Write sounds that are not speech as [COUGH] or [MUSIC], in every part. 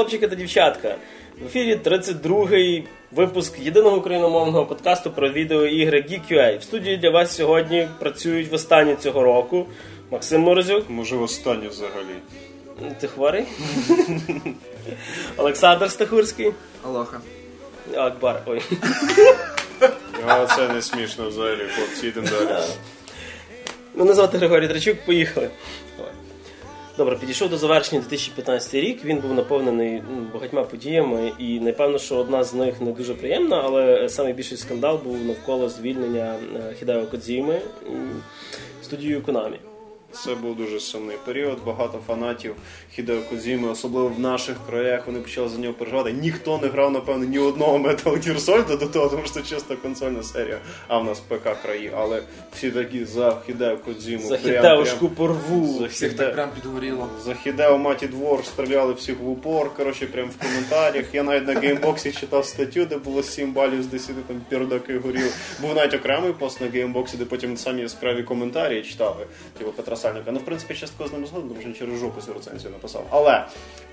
Хлопчики та дівчатка. В ефірі 32-й випуск єдиного україномовного подкасту про відеоігри GeekUA. В студії для вас сьогодні працюють в останнє цього року Максим Морозюк. Може, в останнє взагалі. Ти хворий? Олександр Стахурський. Алоха. Акбар. Ой. А це не смішно взагалі, хлопці, йдемо далі. Мене звати Григорій Драчук, поїхали. Добре, підійшов до завершення 2015 рік. Він був наповнений ну, багатьма подіями, і напевно, що одна з них не дуже приємна, але найбільший скандал був навколо звільнення е, Хідео Кодзіми студією Konami. Це був дуже сумний період. Багато фанатів Хідео Кодзіми, особливо в наших краях, вони почали за нього переживати. Ніхто не грав, напевно, ні одного Metal Gear Solid до того, тому що це чисто консольна серія, а в нас ПК краї. Але всі такі за Хідео Кодзіму. За прям- Хідеошку порву. За Всіх Хіде- так прям підгоріло. За Хідео Маті Двор стріляли всіх в упор, коротше, прямо в коментарях. Я навіть на геймбоксі читав статтю, де було 7 балів з 10 там пердаки горів. Був навіть окремий пост на геймбоксі, де потім самі яскраві коментарі читали, типу Петра Сальника. Ну, в принципі, частково з ним згоден, тому що він через жопу цю рецензію написав. Але,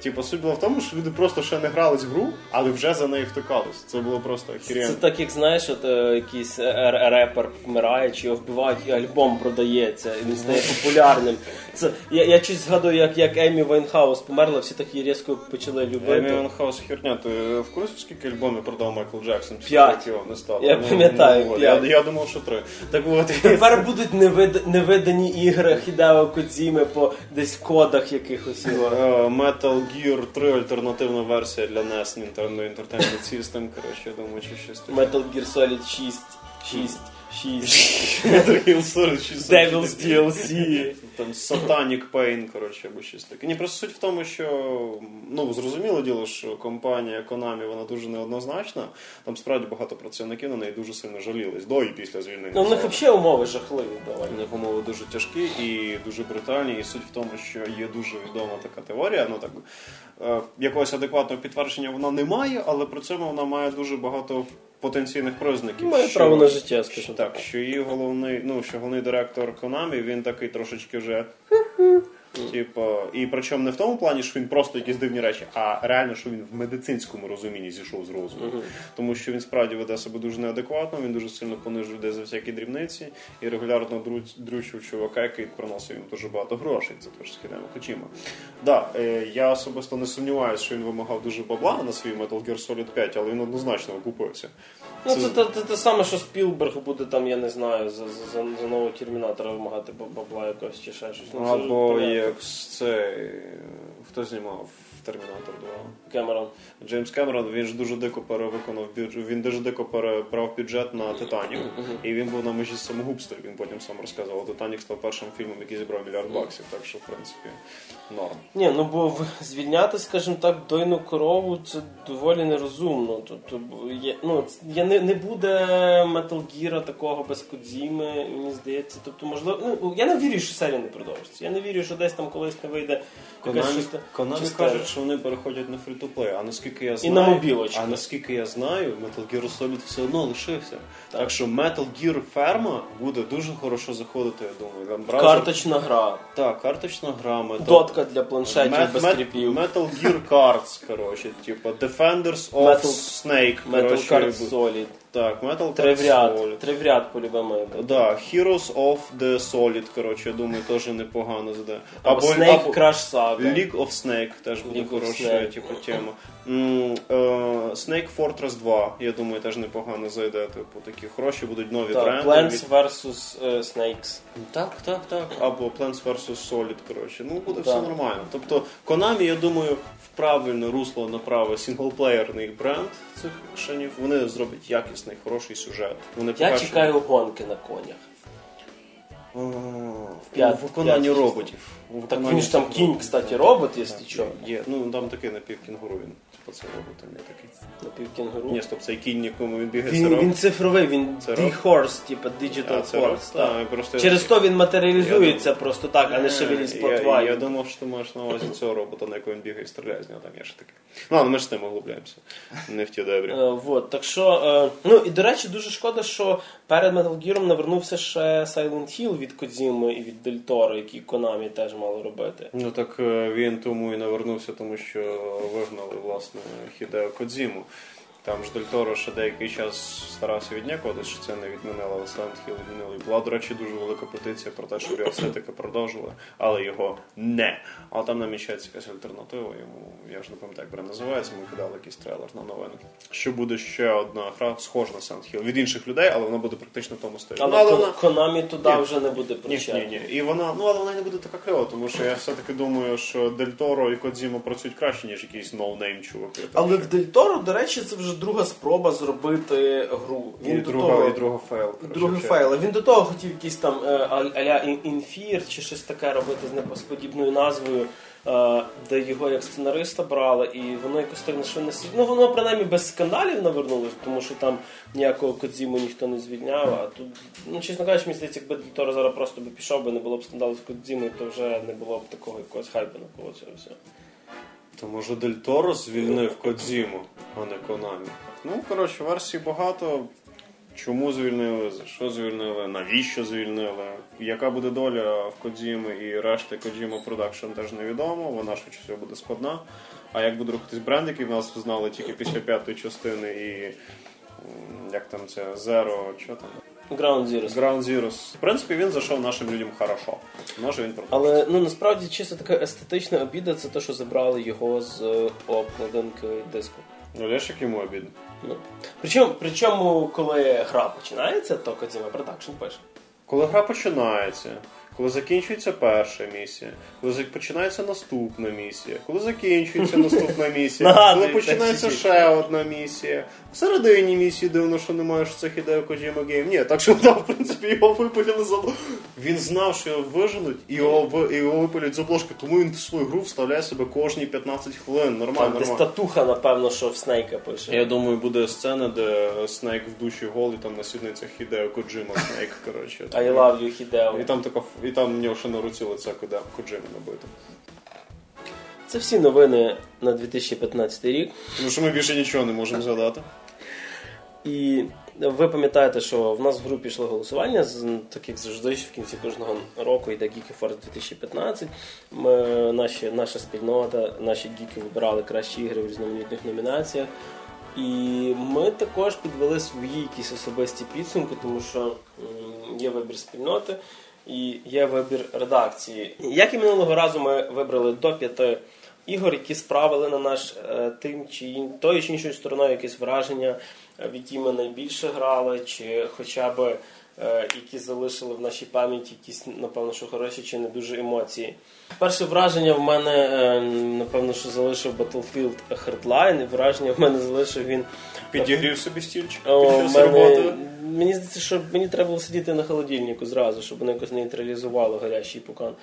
типу, суть була в тому, що люди просто ще не грались в гру, але вже за нею втикались. Це було просто Це так, як знаєш, от е, якийсь е, р- репер вмирає, чи його вбивають, і альбом продається, і він стає популярним. Це я, я щось згадую, як, як Емі Вайнхаус померла, всі так її різко почали любити. Емі Вайнхаус херня, ти в курсі, скільки альбомів продав Майкл Джексон? після П'ять. того, як його не стало? Я Ну, пам'ятаю, ну, от, п'ять. Я, я думав, що три. Так от, Тепер [LAUGHS] будуть невид... невидані ігри Хідео Кодзіми по десь кодах якихось його. Е, Metal Gear 3 альтернативна версія для NES Nintendo Entertainment System, коротше, я думаю, чи щось таке. Metal Gear Solid 6, 6, 6, Metal Gear Solid 6. Devil's DLC. Там Satanic Pain, коротше, або щось таке. Ні, просто суть в тому, що ну зрозуміло діло, що компанія Konami вона дуже неоднозначна. Там справді багато працівників на неї дуже сильно жалілись до і після звільнення. Ну, в них взагалі умови жахливі давай. У них умови дуже тяжкі і дуже брутальні. І суть в тому, що є дуже відома така теорія. Ну так е, якогось адекватного підтвердження вона не має, але при цьому вона має дуже багато потенційних признаків. Має що- право на життя, скажімо так. так. Що її головний, ну що головний директор Konami, він такий трошечки вже. Типу, і причому не в тому плані, що він просто якісь дивні речі, а реально, що він в медицинському розумінні зійшов з розуму. Тому що він справді веде себе дуже неадекватно, він дуже сильно понижує людей за всякі дрібниці і регулярно дрючив чувака, який приносив їм дуже багато грошей. Це теж східемо хочемо. Да, е, я особисто не сумніваюся, що він вимагав дуже бабла на свій Metal Gear Solid 5, але він однозначно окупився. Ну, це те, те, те саме, що Спілберг буде там, я не знаю, за, за, за, за нового термінатора вимагати бабла якогось чи ще щось. Ну, це Або понятно. Як це хто знімав Термінатор 2? Кемерон. Джеймс Кемерон, він ж дуже дико перевиконав бюджет, він дуже дико перебрав бюджет на Титанік, і він був на межі самогубства. Він потім сам розказував. Титанік став першим фільмом, який зібрав мільярд баксів, так що в принципі норм. Ні, ну бо звільняти, скажімо так, дойну корову це доволі нерозумно. Тобто, є, ну, я не, не буде Metal Gear такого без Кодзіми, мені здається. Тобто, можливо, ну я не вірю, що серія не продовжиться. Я не вірю, що десь там колись не вийде Конамі, Конамі частина. кажуть, що вони переходять на фрі-то-плей, а наскільки я І знаю, на мобілочки. а наскільки я знаю, Metal Gear Solid все одно лишився. Так, що Metal Gear Ferma буде дуже хорошо заходити, я думаю. Там браузер- Карточна гра, Так, карточна гра, Metal... дотка для планшетів Мет- без кріпів. Metal Gear Cards, коротше, типу Defenders of Metal- Snake, Metal коротше, Card Solid. Так, Metal. Solid. Три по-любому. Да, Heroes of the Solid, коротше, я думаю, теж непогано заде. Або Snake Crash Saga. League of Snake теж буде League хороша, типу, тема. М, е, Snake Fortress 2, я думаю, теж непогано зайде. Типу, такі хороші будуть нові Так, бренди. Plants vs. е, Snakes. Так, так, так. Або Plants vs. Solid, коротше. Ну, буде Так. все нормально. Тобто, Konami, я думаю, правильне русло направить сінглплеєрний бренд цих шанів. Вони зроблять якісний, хороший сюжет. Вони Я покажуть- чекаю гонки на конях. О, п'ят- у виконанні п'ять роботів. У Так він ж там кінь, кстати, робот, якщо що. Є. Ну там такий напівкінгуру він. Типу це робот, а не такий. Напівкінгуру. Ні, стоп, цей кінь, якому він бігає, це Він, робот. він цифровий, він Це D-Horse, типа Digital А, це. Horse. Так, так. просто Через то він матеріалізується Я просто так, а не шевелість Е, я, платва. я думав, що ти маєш на увазі цього робота, на якого він бігає і стріляє з нього, там є ще таке. Ну, але ми ж з тим углубляємося. Не в ті дебрі. Е, вот, так що, е, ну і до речі, дуже шкода, що перед Metal Gear навернувся ще Silent Hill від Кодзіми і від Дельтори, які Конамі теж мали робити. Ну так е, він тому і не вернувся, тому що вигнали власне Хідео Кодзіму. Там ж Дель Торо ще деякий час старався віднякувати, що це не відмінило, але Silent Hill відмінили. Була, до речі, дуже велика петиція про те, щоб його все-таки продовжили, але його не. Але там намічається якась альтернатива. Йому я ж не пам'ятаю, як бренд називається. Ми кидали якийсь трейлер на новини. Що буде ще одна гра, схожа на Silent Hill від інших людей, але вона буде практично в тому стилі. Але, Ну, але вона- Konami туди Ні. вже не буде ні, прощати. ні, ні. І вона, ну але вона не буде така кльова, тому що я все-таки думаю, що Дель Торо і Кодзімо працюють краще, ніж якісь no-name чуваки. Але в Дель Торо, до речі, це вже друга спроба зробити гру. і, Він до друга, того... і друга fail. Другий ще. fail. Він до того хотів якийсь там е, аля інфір чи щось таке робити з неподібною назвою, е, де його як сценариста брали, і воно якось так на що не сі- Ну воно принаймні без скандалів навернулось, тому що там ніякого Кодзіму ніхто не звільняв. А тут, ну чесно кажучи, мені здається, якби Дель Торо зараз просто би пішов, би не було б скандалу з Кодзімою, то вже не було б такого якогось хайпу навколо цього всього. То може Дель Торо звільнив Кодзіму, а не Конамі. Ну, коротше, версій багато. Чому звільнили, за що звільнили, навіщо звільнили, яка буде доля в Кодзімі і решти Kojima Production теж невідомо, вона швидше всього буде складна. А як буде рухатись бренд, який в нас знали тільки після п'ятої частини і як там це Zero, що там? Ground Zero. Ground Zeroes. В принципі, він зайшов нашим людям хорошо. Може він продовжить. Але ну насправді чисто така естетична обіда це те, що забрали його з е, обкладинки диску. Ну, ж як йому обідно. Ну. Причому, причому, коли гра починається, то Кодзіма Production пише. Коли гра починається, коли закінчується перша місія, коли починається наступна місія, коли закінчується [LAUGHS] наступна місія, коли починається ще одна місія. Всередині місії дивно, що немає, що це Хідео Kojima Гейм. Ні, так що [LAUGHS] там, в принципі його випалили за Він знав, що його виженуть і його, його випалять з обложки, тому він в свою гру вставляє себе кожні 15 хвилин. Нормально, Там десь нормально. татуха, напевно, що в Снейка пише. Я думаю, буде сцена, де Снейк в душі голий, там на сідницях Хідео Коджима Снейк, коротше. [LAUGHS] I love you, Hideo. І там така ф- і там в нього ще на руці лице кода Коджими набито. Це всі новини на 2015 рік. Тому що ми більше нічого не можемо згадати. І ви пам'ятаєте, що в нас в групі йшло голосування, так як завжди в кінці кожного року йде Geeky Force 2015. Ми, наші, наша спільнота, наші гіки вибирали кращі ігри в різноманітних номінаціях. І ми також підвели свої якісь особисті підсумки, тому що є вибір спільноти і є вибір редакції. Як і минулого разу, ми вибрали до п'яти ігор, які справили на наш е, тим чи ін- тою чи іншою стороною якесь враження, е, в які ми найбільше грали, чи хоча б е, які залишили в нашій пам'яті якісь, напевно, що хороші чи не дуже емоції. Перше враження в мене, е, напевно, що залишив Battlefield Hardline, і враження в мене залишив він. Підігрів собі стільчик мене, мені здається, що мені треба було сидіти на холодильнику зразу, щоб воно якось нейтралізувало гарячий пукан.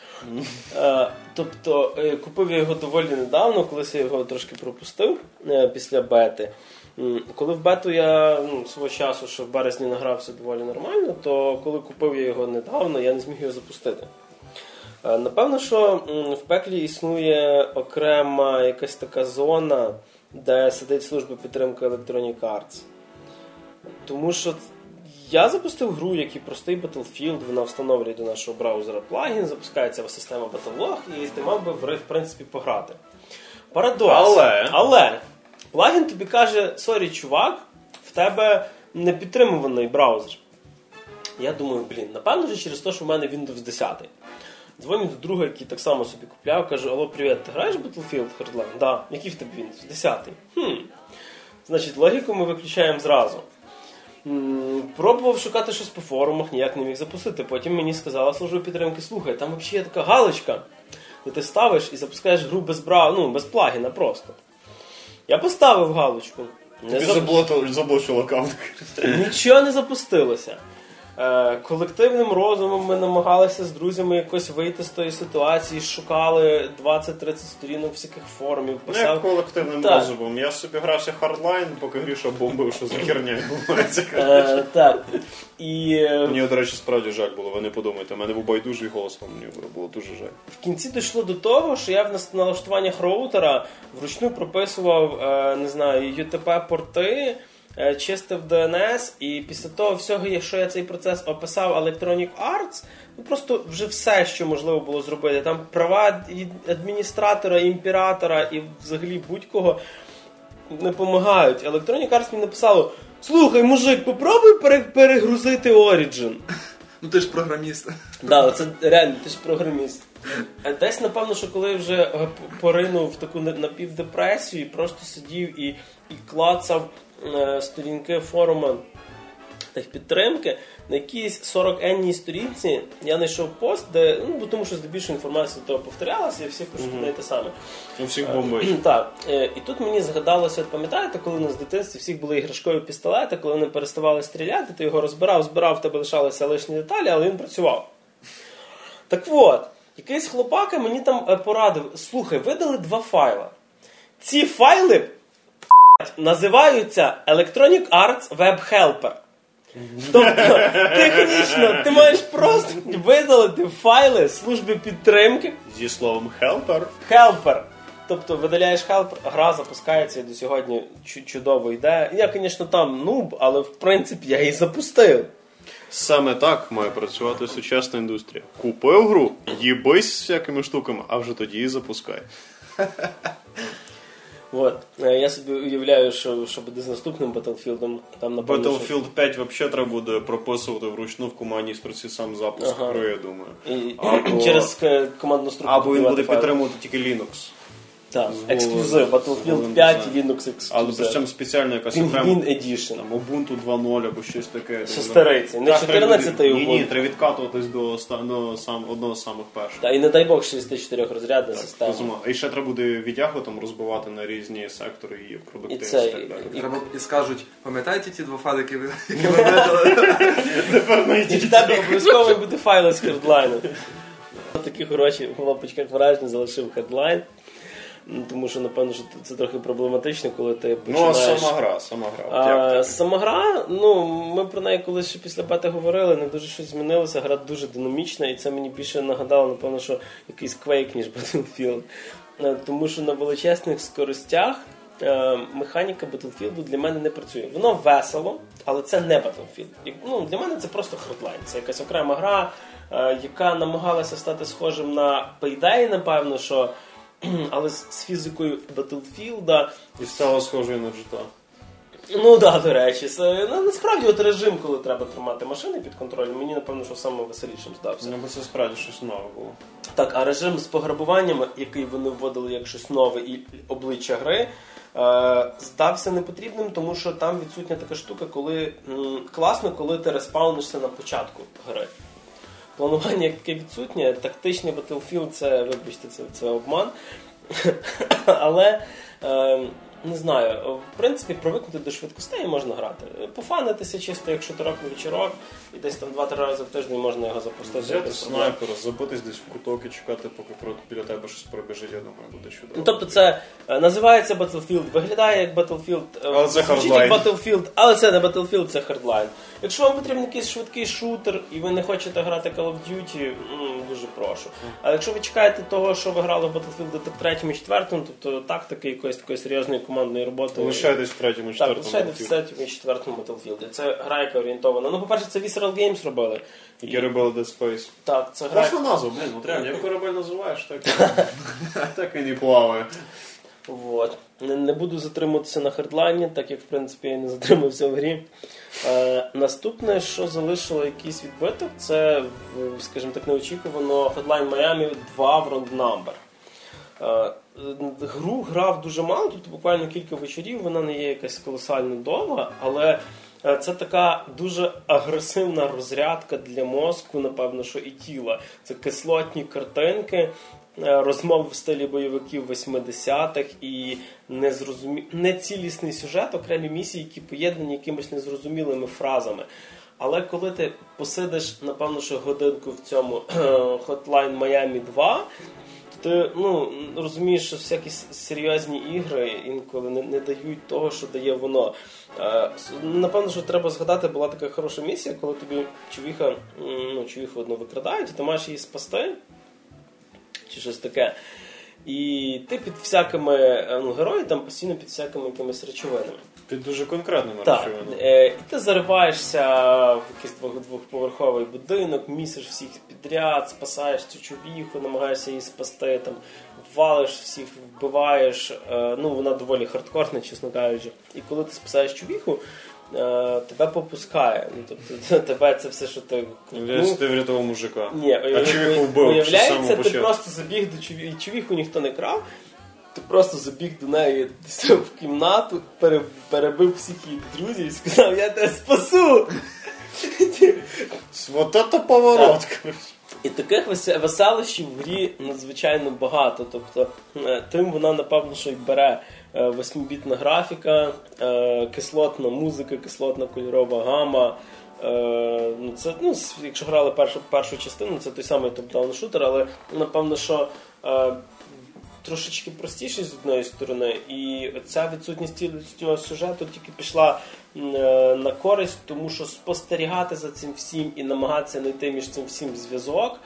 Е, тобто е, купив я його доволі недавно, колись я його трошки пропустив е, після бети. Коли в бету я ну, свого часу, що в березні награвся доволі нормально, то коли купив я його недавно, я не зміг його запустити. Е, Напевно, що в пеклі існує окрема якась така зона, де сидить служба підтримки Electronic Arts. Тому що я запустив гру, як і простий Battlefield, вона встановлює до нашого браузера плагін, запускається система Battlelog, і ти мав би в принципі, пограти. Парадокс. Але? Але плагін тобі каже: sorry, чувак, в тебе не підтримуваний браузер. Я думаю, блін, напевно вже через те, що в мене Windows 10. Дзвоню до друга, який так само собі купляв, кажу: Алло, привіт, ти граєш Battlefield Hardline? Да. Який в тебе Windows? 10. Хм. Значить, логіку ми виключаємо зразу. Пробував шукати щось по форумах, ніяк не міг запустити. Потім мені сказала служба підтримки, слухай, там взагалі є така галочка, де ти ставиш і запускаєш гру без бра... ну, без плагіна просто. Я поставив галочку. Не Тобі зап- заблочило- аккаунт. Нічого не запустилося. Е, колективним розумом ми намагалися з друзями якось вийти з тої ситуації, шукали 20-30 сторінок всяких форумів, Ну, як колективним Так. розумом. Я собі грався Hardline, поки Гріша бомбив, що за херня відбувається. Е, так. І е, Мені, до речі, справді жаль було, ви не подумайте. У мене був байдужий голос, а мені було дуже жаль. в кінці дійшло до того, що я в налаштуваннях роутера вручну прописував, не знаю, UDP-порти чистив DNS, і після того всього, якщо я цей процес описав Electronic Arts, ну просто вже все, що можливо було зробити. Там права адміністратора, імператора, і взагалі будь-кого не допомагають. Electronic Arts мені написало: слухай, мужик, попробуй перегрузити Origin. Ну ти ж програміст. Да, це реально, ти ж програміст. Е, Десь, напевно, що коли вже е, поринув в таку на- напівдепресію і просто сидів і, і клацав е, сторінки форуму техпідтримки, на якійсь 40-енній сторінці я знайшов пост, де, ну, бо тому що здебільшого інформація до того повторялася, і всі пишуть й те саме. У всіх бомбить. [CLEARS THROAT] Так, е, і тут мені згадалося, от пам'ятаєте, коли у нас в дитинстві всіх були іграшкові пістолети, коли вони переставали стріляти, ти його розбирав, збирав, в тебе лишалися лишні деталі, але він працював. Так от, якийсь хлопака мені там е, порадив: слухай, видали два файла. Ці файли називаються Electronic Arts Web Helper. Тобто, технічно, ти маєш просто видалити файли служби підтримки Зі словом helper. Helper. Тобто видаляєш Helper, гра запускається і до сьогодні чудово йде. Я, звісно, там нуб, але в принципі я її запустив. Саме так має працювати сучасна індустрія. Купив гру, їбись з всякими штуками, а вже тоді і запускай. От. Е, Я собі уявляю, що, що буде з наступним Battlefield. Там, напевно, Battlefield 5 взагалі треба буде прописувати вручну в командній строці сам запуск Ага. гри, я думаю. І, Або- через командну структуру. Або він буде файл. підтримувати тільки Linux. Так, ексклюзив. Battlefield 5 і дизайном. Linux Але причому спеціальна якась Pingvin окрема Edition. там Ubuntu 2.0 або щось таке. Ще Там, не 14-й треба- Ні, ні, треба відкатуватись до, оста- сам, одного з самих перших. Та і не дай Бог 64 розрядна система. Розумно. І ще треба буде віддягу там розбивати на різні сектори І продуктивність це, і так далі. і- Треба і скажуть, пам'ятаєте ті два файли, які ви [LAUGHS] видали? І в тебе обов'язково буде файли з хедлайну. Такі хороші в лапочках враження залишив хедлайн. Ну, Тому що, напевно, що це трохи проблематично, коли ти Ну, а сама гра, сама гра. А, сама гра, ну ми про неї колись ще після бети говорили, не дуже щось змінилося. Гра дуже динамічна, і це мені більше нагадало, напевно, що якийсь Quake, ніж [LAUGHS] Battlefield. Е, Тому що на величезних скоростях е, механіка Battlefield для мене не працює. Воно весело, але це не Battlefield. Ну, для мене це просто Hardline. Це якась окрема гра, е, яка намагалася стати схожим на Payday, напевно, що. [CLEARS THROAT] Але з з фізикою Battlefield І стало схожою на GTA. Ну да, до речі, це ну, насправді от режим, коли треба тримати машини під контролем, мені напевно, що саме веселішим здався. Ну, бо це справді щось нове було. Так, а режим з пограбуваннями, який вони вводили як щось нове і обличчя гри, е, здався непотрібним, тому що там відсутня така штука, коли м, класно, коли ти респаунишся на початку гри. Планування яке відсутнє, тактичний Battlefield це, вибачте, це, це обман. [LAUGHS] Але е, не знаю, в принципі, привикнути до швидкостей можна грати. Пофанитися чисто, якщо торок вечірок, і десь там два-три рази в тиждень можна його запустити. Взяти снайпера, забитись десь в куток і чекати, поки біля тебе щось пробіжить, я думаю, буде чудово. Ну, тобто це е, називається Battlefield, виглядає як Battlefield, е, Але це звучить Hardline. як Battlefield, але це не Battlefield, це Hardline. Якщо вам потрібен якийсь швидкий шутер і ви не хочете грати Call of Duty, м, дуже прошу. А якщо ви чекаєте того, що ви грали в Battlefield 3 і 4, тобто тактики якоїсь такої серйозної командної роботи. Лишайтесь в третьому, Так, четвертому. лишайтесь в. 3 і 4 Battlefield. Це гра, яка орієнтована. Ну, по-перше, це Visceral Games робили. Які робили Dead Space. Так, це гра. Класна назва, блін, ну реально, як корабель називаєш, так, і- [LAUGHS] так і не плаває. Вот. Не, не буду затримуватися на хардлайні, так як в принципі я і не затримався в грі. Е, наступне, що залишило якийсь відбиток, це, в- скажімо так, неочікувано Hotline Miami 2 в Round Number. Е, гру грав дуже мало, тобто буквально кілька вечорів, вона не є якась колосально довга, але це така дуже агресивна розрядка для мозку, напевно, що і тіла. Це кислотні картинки, е, розмов в стилі бойовиків 80-х і незрозумі... нецілісний сюжет, окремі місії, які поєднані якимись незрозумілими фразами. Але коли ти посидиш, напевно, що годинку в цьому Hotline Miami 2, то ти ну, розумієш, що всякі серйозні ігри інколи не, не дають того, що дає воно. Е, Напевно, що треба згадати, була така хороша місія, коли тобі човіха, ну, човіху одну викрадають, і ти маєш її спасти, чи щось таке. І ти під всякими е, ну, герої там постійно під всякими якимись речовинами. Ти дуже конкретно Так. Е, і ти зариваєшся в якийсь двох- двохповерховий будинок, місиш всіх підряд, спасаєш цю чувіху, намагаєшся її спасти, там, валиш всіх, вбиваєш. Е, ну, вона доволі хардкорна, чесно кажучи. І коли ти спасаєш чувіху, е, тебе попускає. Ну, тобто [LAUGHS] тебе це все, що ти. Десь ти врятував мужика. Ні, А чувіху вбив самого ти просто забіг до чуві... і чувіху ніхто не крав. Ти просто забіг до неї в кімнату, перебив всіх її друзів і сказав, я тебе спасу. Вот это поворот. І таких весе- веселощів в грі надзвичайно багато. Тобто е, тим вона, напевно, що й бере е, восьмибітна графіка, е, кислотна музика, кислотна кольорова гама. Ну, це, ну, якщо грали першу, першу частину, це той самий top-down шутер, але напевно, що трошечки простіший з одної сторони, і ця відсутність цього сюжету тільки пішла е, на користь, тому що спостерігати за цим всім і намагатися знайти між цим всім зв'язок.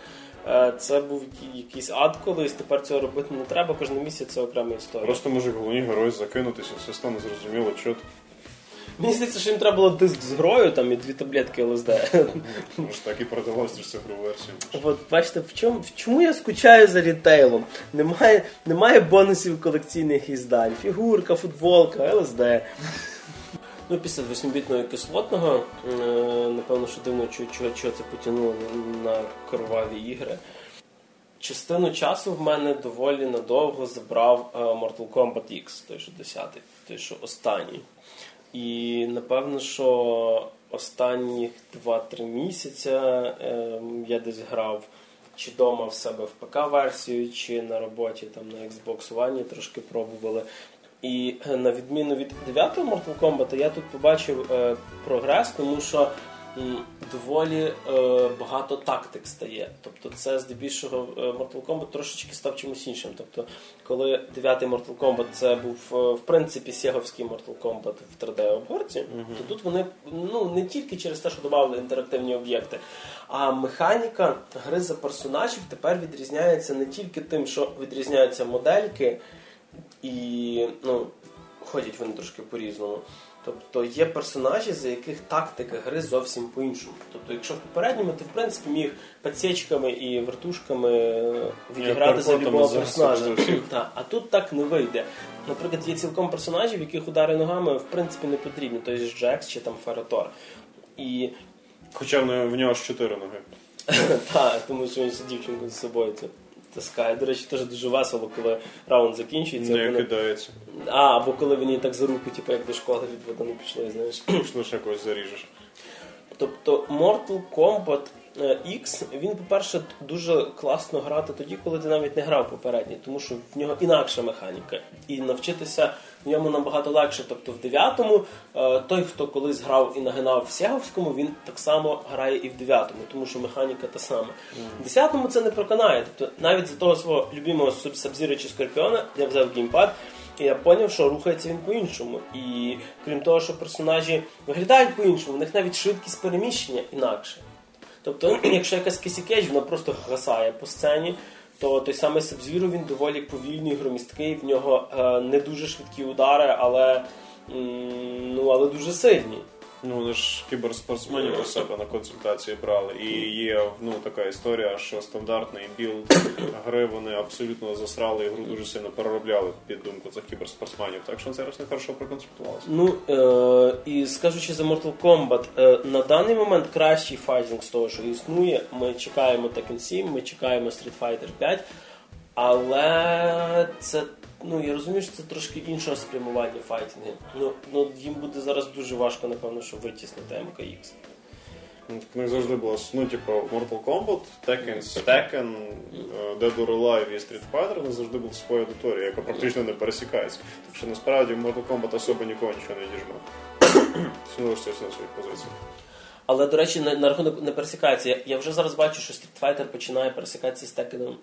е, Це був якийсь ад колись, тепер цього робити не треба, кожен місяць це окрема історія. Просто може головні герої закинутися, все стане зрозуміло, що. Мені здається, що їм треба було диск з грою там, і дві таблетки ЛСД. Може так і продавалось через цифру версію. От бачите, в чому, в чому я скучаю за рітейлом? Немає, немає бонусів колекційних іздань. Фігурка, футболка, ЛСД. Ну, після 8-бітного кислотного, е, напевно, що дивно, чого, чого, це потягнуло на, на кроваві ігри. Частину часу в мене доволі надовго забрав е, Mortal Kombat X, той, що 10-й, той, що останній. І напевно, що останні 2-3 місяці е, я десь грав чи вдома в себе в ПК-версію, чи на роботі там на Xbox One трошки пробували. І е, на відміну від 9-го Mortal Kombat, я тут побачив е, прогрес, тому що доволі е, багато тактик стає. Тобто це здебільшого е, Mortal Kombat трошечки став чимось іншим. Тобто, коли 9-й Mortal Kombat це був е, в принципі сєговський Mortal Kombat в 3D-обгорці, то тут вони ну, не тільки через те, що додали інтерактивні об'єкти, а механіка гри за персонажів тепер відрізняється не тільки тим, що відрізняються модельки, і ну, ходять вони трошки по-різному. Тобто є персонажі, за яких тактика гри зовсім по-іншому. Тобто, якщо в попередньому ти в принципі міг пацечками і вертушками відіграти за любого персонажа. Та, а тут так не вийде. Наприклад, є цілком персонажі, в яких удари ногами в принципі не потрібні. Тобто Джекс чи там Фератор. І Хоча в нього ж чотири ноги. [LAUGHS] так, тому що він ще дівчинку з собою таскає. До речі, теж дуже весело, коли раунд закінчується. Не вони- кидається. А, або коли він її так за руку, типу, як до школи від води пішли, знаєш. Що ще когось заріжеш. Тобто Mortal Kombat е, X, він, по-перше, дуже класно грати тоді, коли ти навіть не грав попередній, тому що в нього інакша механіка. І навчитися в ньому набагато легше. Тобто в 9-му е, той, хто колись грав і нагинав в Сєговському, він так само грає і в 9-му, тому що механіка та сама. В 10-му це не проканає. Тобто навіть за того свого любимого Сабзіра чи Скорпіона я взяв геймпад. І я зрозумів, що рухається він по-іншому. І крім того, що персонажі виглядають по-іншому, в них навіть швидкість переміщення інакше. Тобто, [CLEARS THROAT] якщо якась Кесі Кейдж, вона просто гасає по сцені, то той самий Сабзіро він доволі повільний, громісткий, в нього е, не дуже швидкі удари, але, ну, але дуже сильні. Ну, вони ж кіберспортсменів до себе на консультації брали. І є ну, така історія, що стандартний build гри вони абсолютно засрали і гру дуже сильно переробляли під думку цих кіберспортсменів. Так що це раз не хорошо проконсультувалося. Ну е, і скажучи за Mortal Kombat, е, на даний момент кращий файтинг з того, що існує. Ми чекаємо Tekken 7, ми чекаємо Street Fighter 5, але це. Ну, я розумію, що це трошки іншого спрямування файтингів. Ну, ну їм буде зараз дуже важко, напевно, що витіснити МКХ. Ну, так в них завжди було, ну, типу, Mortal Kombat, Tekken, Tekken, е, Dead or Alive і Street Fighter, вони завжди були своя аудиторія, яка практично не пересікається. Так що насправді в Mortal Kombat особо нікого нічого не діжме. Сінуєшся на своїх позиціях. Але, до речі, на, на рахунок не пересікається. Я, я вже зараз бачу, що Street Fighter починає пересікатися з Tekken'ом.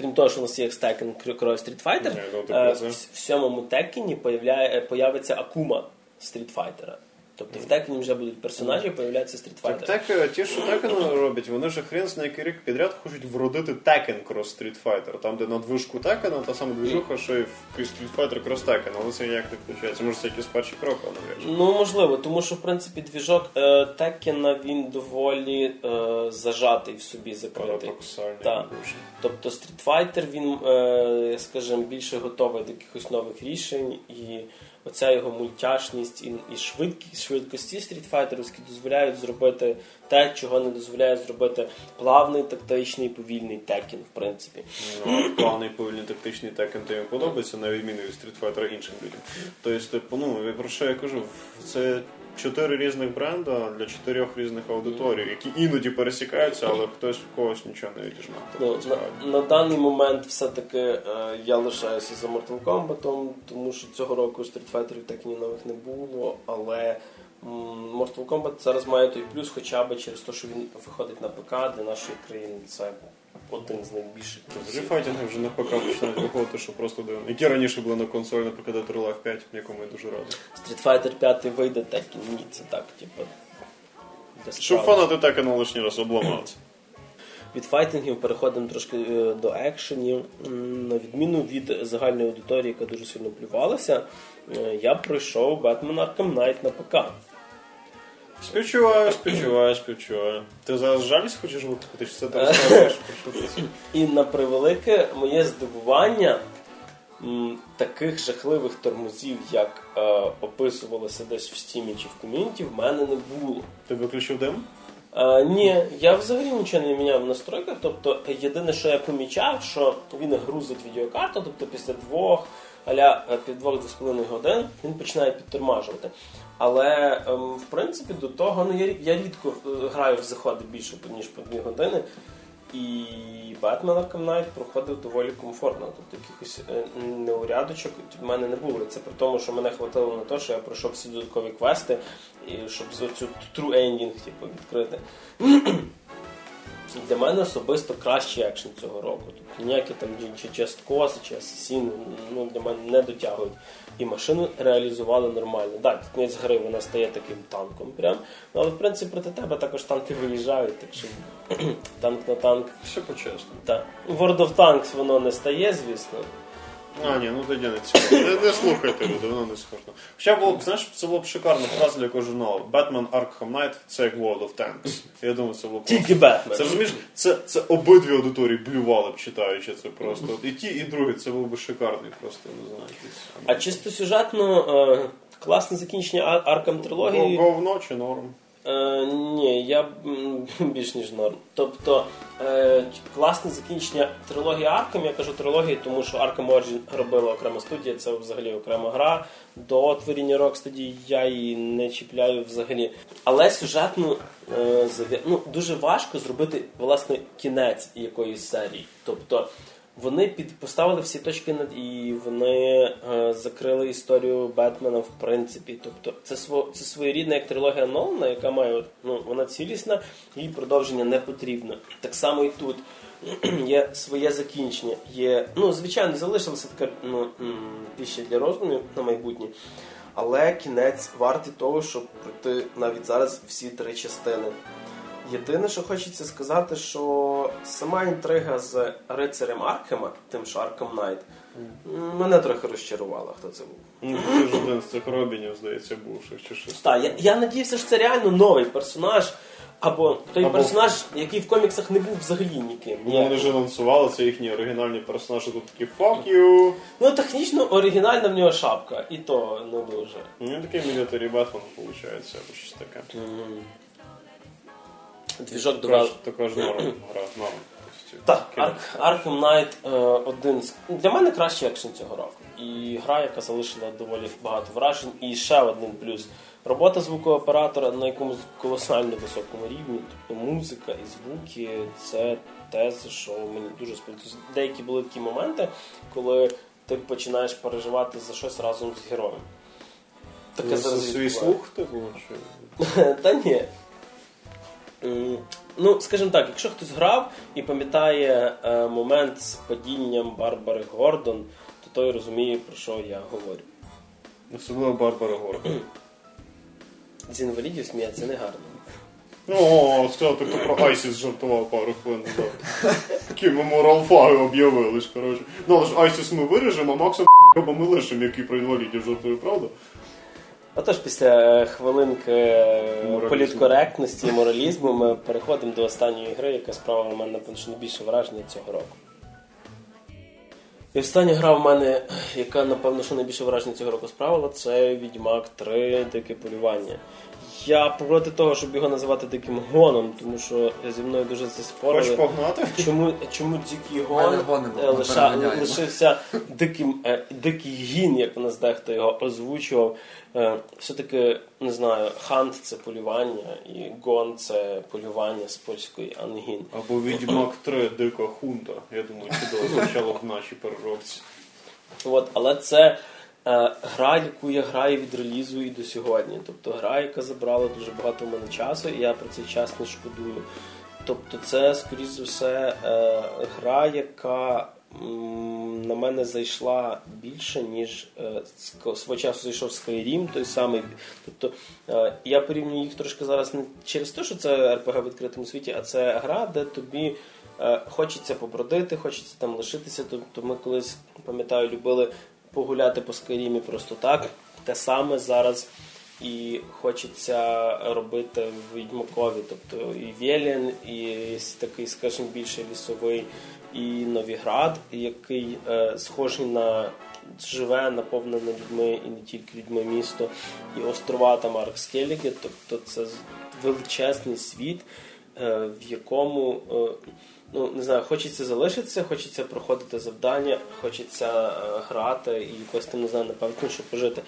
Крім того, що у нас є Tekken крой Street Fighter, ну, е, в, в сьомому текені появляє, появиться Акума Street Fighter. Тобто в Текені вже будуть персонажі, появляться Так, стрітфайтери. так, е, ті, що Tekken роблять, вони вже хрен з на який рік підряд хочуть вродити Tekken Cross Street Fighter. Там, де на движку Tekken, та сама движуха, що і в Street Fighter Cross Tekken, але це ніяк не включається. Може, це якийсь перший крок, але навряд. Ну, можливо, тому що в принципі двіжок е, Текена він доволі е, зажатий в собі закритий. Так. Тобто Street Fighter, він, е, скажімо, більше готовий до якихось нових рішень, і оця його мультяшність і, і швидкість швидкості стрітфайтерівські дозволяють зробити те, чого не дозволяє зробити плавний, тактичний, повільний текін, в принципі. Ну, плавний повільний тактичний Tekken тобі подобається, на відміну від стрітфайтера іншим людям. Тобто, ну, про що я кажу, це чотири різних бренда для чотирьох різних аудиторій, які іноді пересікаються, але хтось в когось нічого не відіжме. Ну, Тобто, на, на даний момент все-таки е, я лишаюся за Mortal Kombat, тому що цього року Street Fighter так і нових не було, але Mortal Kombat зараз має той плюс хоча б через те, що він виходить на ПК для нашої країни. Це один з найбільших файтинги вже навпаки починають виходити, що просто дивно. Які раніше були на консолі, наприклад, Dead or Alive 5, якому я дуже радий. Street Fighter 5 вийде Tekken, ні, це так, типу. Щоб фанати Tekken лишній раз обламалися. Від файтингів переходимо трошки е, до екшенів. На відміну від загальної аудиторії, яка дуже сильно плювалася, е, я пройшов Batman Arkham Knight на ПК. Співчуваю, співчуваю, співчуваю. Ти зараз жалість хочеш викликати, чи це ти [LAUGHS] розказуєш що? І на превелике моє здивування м, таких жахливих тормозів, як е, описувалося десь в стімі чи в ком'юніті, в мене не було. Ти виключив дим? Е, ні, я взагалі нічого не міняв в настройках. Тобто, єдине, що я помічав, що він грузить відеокарту, тобто після двох, аля е, під двох двох з половиною годин він починає підтормажувати. Але ем, в принципі до того ну, я, я рідко е, граю в заходи більше ніж по дві години. І Batman Arkham Knight проходив доволі комфортно. Тобто якихось е, неурядочок в мене не було. Це при тому, що мене хватило на те, що я пройшов всі додаткові квести, і щоб цю true ending типу, відкрити. Для мене особисто кращий екшен цього року. Тобто ніякі там чи часткоси, чи асасіни ну, для мене не дотягують. І машину реалізували нормально. Так, да, кінець гри вона стає таким танком прям. Ну, але в принципі проти тебе також танки виїжджають, так що [CLEARS THROAT] танк на танк. Все по-чесному. Да. World of Tanks воно не стає, звісно. А, ні, ну тоді не цікаво. Не, не слухайте, люди, воно не схоже. Хоча було б, знаєш, це була б шикарна фраза для якогось журналу. Batman Arkham Knight – це як World of Tanks. Я думаю, це було б Тільки Бетмен. Це розумієш, це, це обидві аудиторії блювали б читаючи це просто. І ті, і другі, це був би шикарний просто, не знаю, якийсь. А чисто сюжетно е, класне закінчення Ар- Аркам трилогії. Говно чи норм? Е, ні, я [LAUGHS] більш ніж норм. Тобто е, класне закінчення трилогії Аркам. Я кажу трилогії, тому що Arkham Origin робила окрема студія, це взагалі окрема гра. До творіння Rocksteady я її не чіпляю взагалі. Але сюжетно е, ну, дуже важко зробити власне кінець якоїсь серії. Тобто вони під поставили всі точки над і вони е, закрили історію Бетмена в принципі. Тобто це сво, це своєрідна як трилогія Нолана, яка має ну вона цілісна, їй продовження не потрібно. Так само і тут. [CLEARS THROAT] Є своє закінчення, є, ну, звичайно, залишилася така ну, пища для роздумів на майбутнє, але кінець вартий того, щоб пройти навіть зараз всі три частини. Єдине, що хочеться сказати, що сама інтрига з рицарем Аркема, тим що Arkham Knight, мене трохи розчарувала, хто це був. Ну, це ж один з цих робінів, здається, бувших чи щось. Так, я, я надіявся, що це реально новий персонаж, або той Або- персонаж, який в коміксах не був взагалі ніким. Ну, Вони ж анонсували, це їхні оригінальні персонажі, тут такі fuck you. Ну, технічно оригінальна в нього шапка, і то не дуже. Ну, такий мілітарі Бетмен, виходить, або щось таке. Двіжок додав. ж, норм, гра, норм. Так, Arkham Knight е, один з для мене кращий екшен цього року. І гра, яка залишила доволі багато вражень. І ще один плюс. Робота звукооператора на якомусь колосально високому рівні, тобто музика і звуки це те, що мені дуже сподобалося. Деякі були такі моменти, коли ти починаєш переживати за щось разом з героєм. Таке За зараз свій слух, чи... [LAUGHS] Та ні. Ну, скажімо так, якщо хтось грав і пам'ятає е, момент з падінням Барбари Гордон, то той розуміє, про що я говорю. Особливо Барбара Гордон. з інвалідів сміятися не гарно. О, сказати, хто про Айсіс жартував пару хвилин назад. Такі ми моралфаги об'явились, коротше. Ну, але ж Айсіс ми виріжемо, а Макса бо ми лишимо, який про інвалідів жартує, правда? Отож, після хвилинки політкоректності і моралізму ми переходимо до останньої гри, яка справила в мене найбільше враження цього року. І остання гра в мене, яка, напевно, що найбільше враження цього року справила, це Відьмак 3 Дике полювання. Я проти того, щоб його називати диким гоном, тому що зі мною дуже це Хочеш спорили. погнати? Чому, чому дикий мене гон було, е, ми лиша, лишився диким, е, дикий гін, як у нас дехто його озвучував. Е, все-таки не знаю, хант це полювання, і гон це полювання з польської ангін. Або Відьмак 3 Дика Хунта. Я думаю, чудово звучало в нашій переробці. От, але це гра, яку я граю від релізу і до сьогодні. Тобто гра, яка забрала дуже багато в мене часу, і я про цей час не шкодую. Тобто, це, скоріш за все, е, гра, яка на мене зайшла більше, ніж е, свого часу зайшов Skyrim, той самий. Тобто е, я порівнюю їх трошки зараз не через те, що це RPG в відкритому світі, а це гра, де тобі е, хочеться побродити, хочеться там лишитися. Тобто ми колись, пам'ятаю, любили погуляти по Скайрімі просто так. Те саме зараз і хочеться робити в Відьмакові. Тобто і Велін, і такий, скажімо, більше лісовий, і Новіград, який е, схожий на живе, наповнене людьми і не тільки людьми місто, і острова там Аркскеліги. Тобто це величезний світ, е, в якому. е, Ну, не знаю, хочеться залишитися, хочеться проходити завдання, хочеться е, грати і якось там, не знаю, напевно, щоб пожити.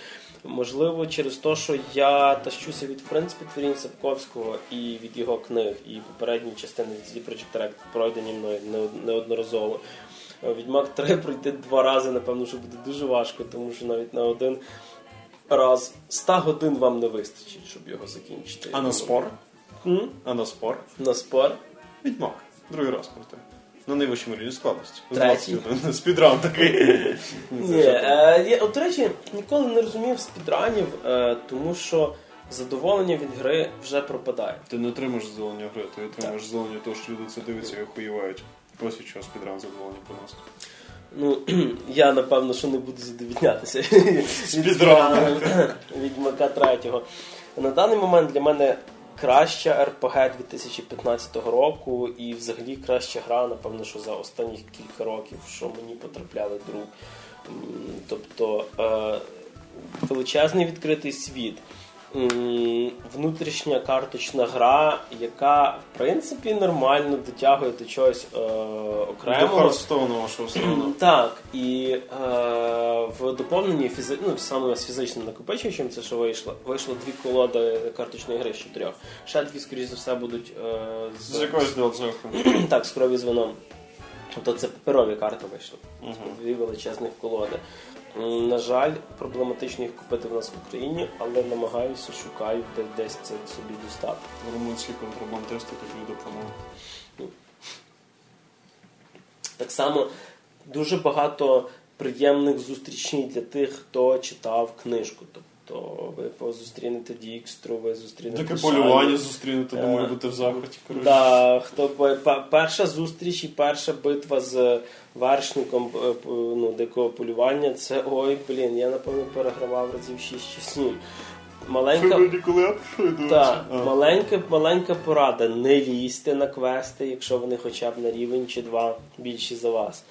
Можливо, через те, що я тащуся від в принципі творінь Сапковського і від його книг, і попередні частини Projekt Red пройдені мною неодноразово. Е, Відьмак 3 [LAUGHS] пройти два рази, напевно, що буде дуже важко, тому що навіть на один раз 100 годин вам не вистачить, щоб його закінчити. А на спор? М? А на спор? На спор. Відьмак. Другий раз пройти. На найвищому рівні складності. Третій. [LAUGHS] Спідран такий. Ні, [LAUGHS] е, я, от, до речі, ніколи не розумів спідранів, е, тому що задоволення від гри вже пропадає. Ти не отримаєш задоволення гри, ти отримаєш задоволення того, що люди це дивляться і охуєвають. Ось від чого спідран задоволення приносить. Ну, [CLEARS THROAT] я напевно, що не буду задовільнятися Спідраном. Відьмака третього. На даний момент для мене краща РПГ 2015 року і взагалі краща гра, напевно, що за останні кілька років, що мені потрапляли друг. Тобто е, величезний відкритий світ. Внутрішня карточна гра, яка в принципі нормально дотягує до чогось е, До окремого. Харстоуна вашого страну. [CLEARS THROAT] Так, і е, в доповненні фізи... ну, саме з фізичним накопичувачем, це що вийшло, вийшло дві колоди карточної гри з чотирьох. Ще дві, скоріш за все, будуть е, з... З якогось DLC. [CLEARS THROAT] так, з крові з вином. Тобто це паперові карти вийшли. Дві величезних колоди. На жаль, проблематично їх купити в нас в Україні, але намагаюся, шукаю де десь це собі достати. Румунські контрабандисти тобі допоможуть. Так само дуже багато приємних зустрічей для тих, хто читав книжку. Тобто ви зустрінете Дікстру, ви зустрінете. Таке полювання зустрінути, Е, думаю, бути в захваті. Да, хто перша зустріч і перша битва з вершником е, ну, дикого полювання, це ой, блін, я напевно перегравав разів 6 чи 7. Маленька, так, маленька, маленька порада. Не лізьте на квести, якщо вони хоча б на рівень чи два більші за вас.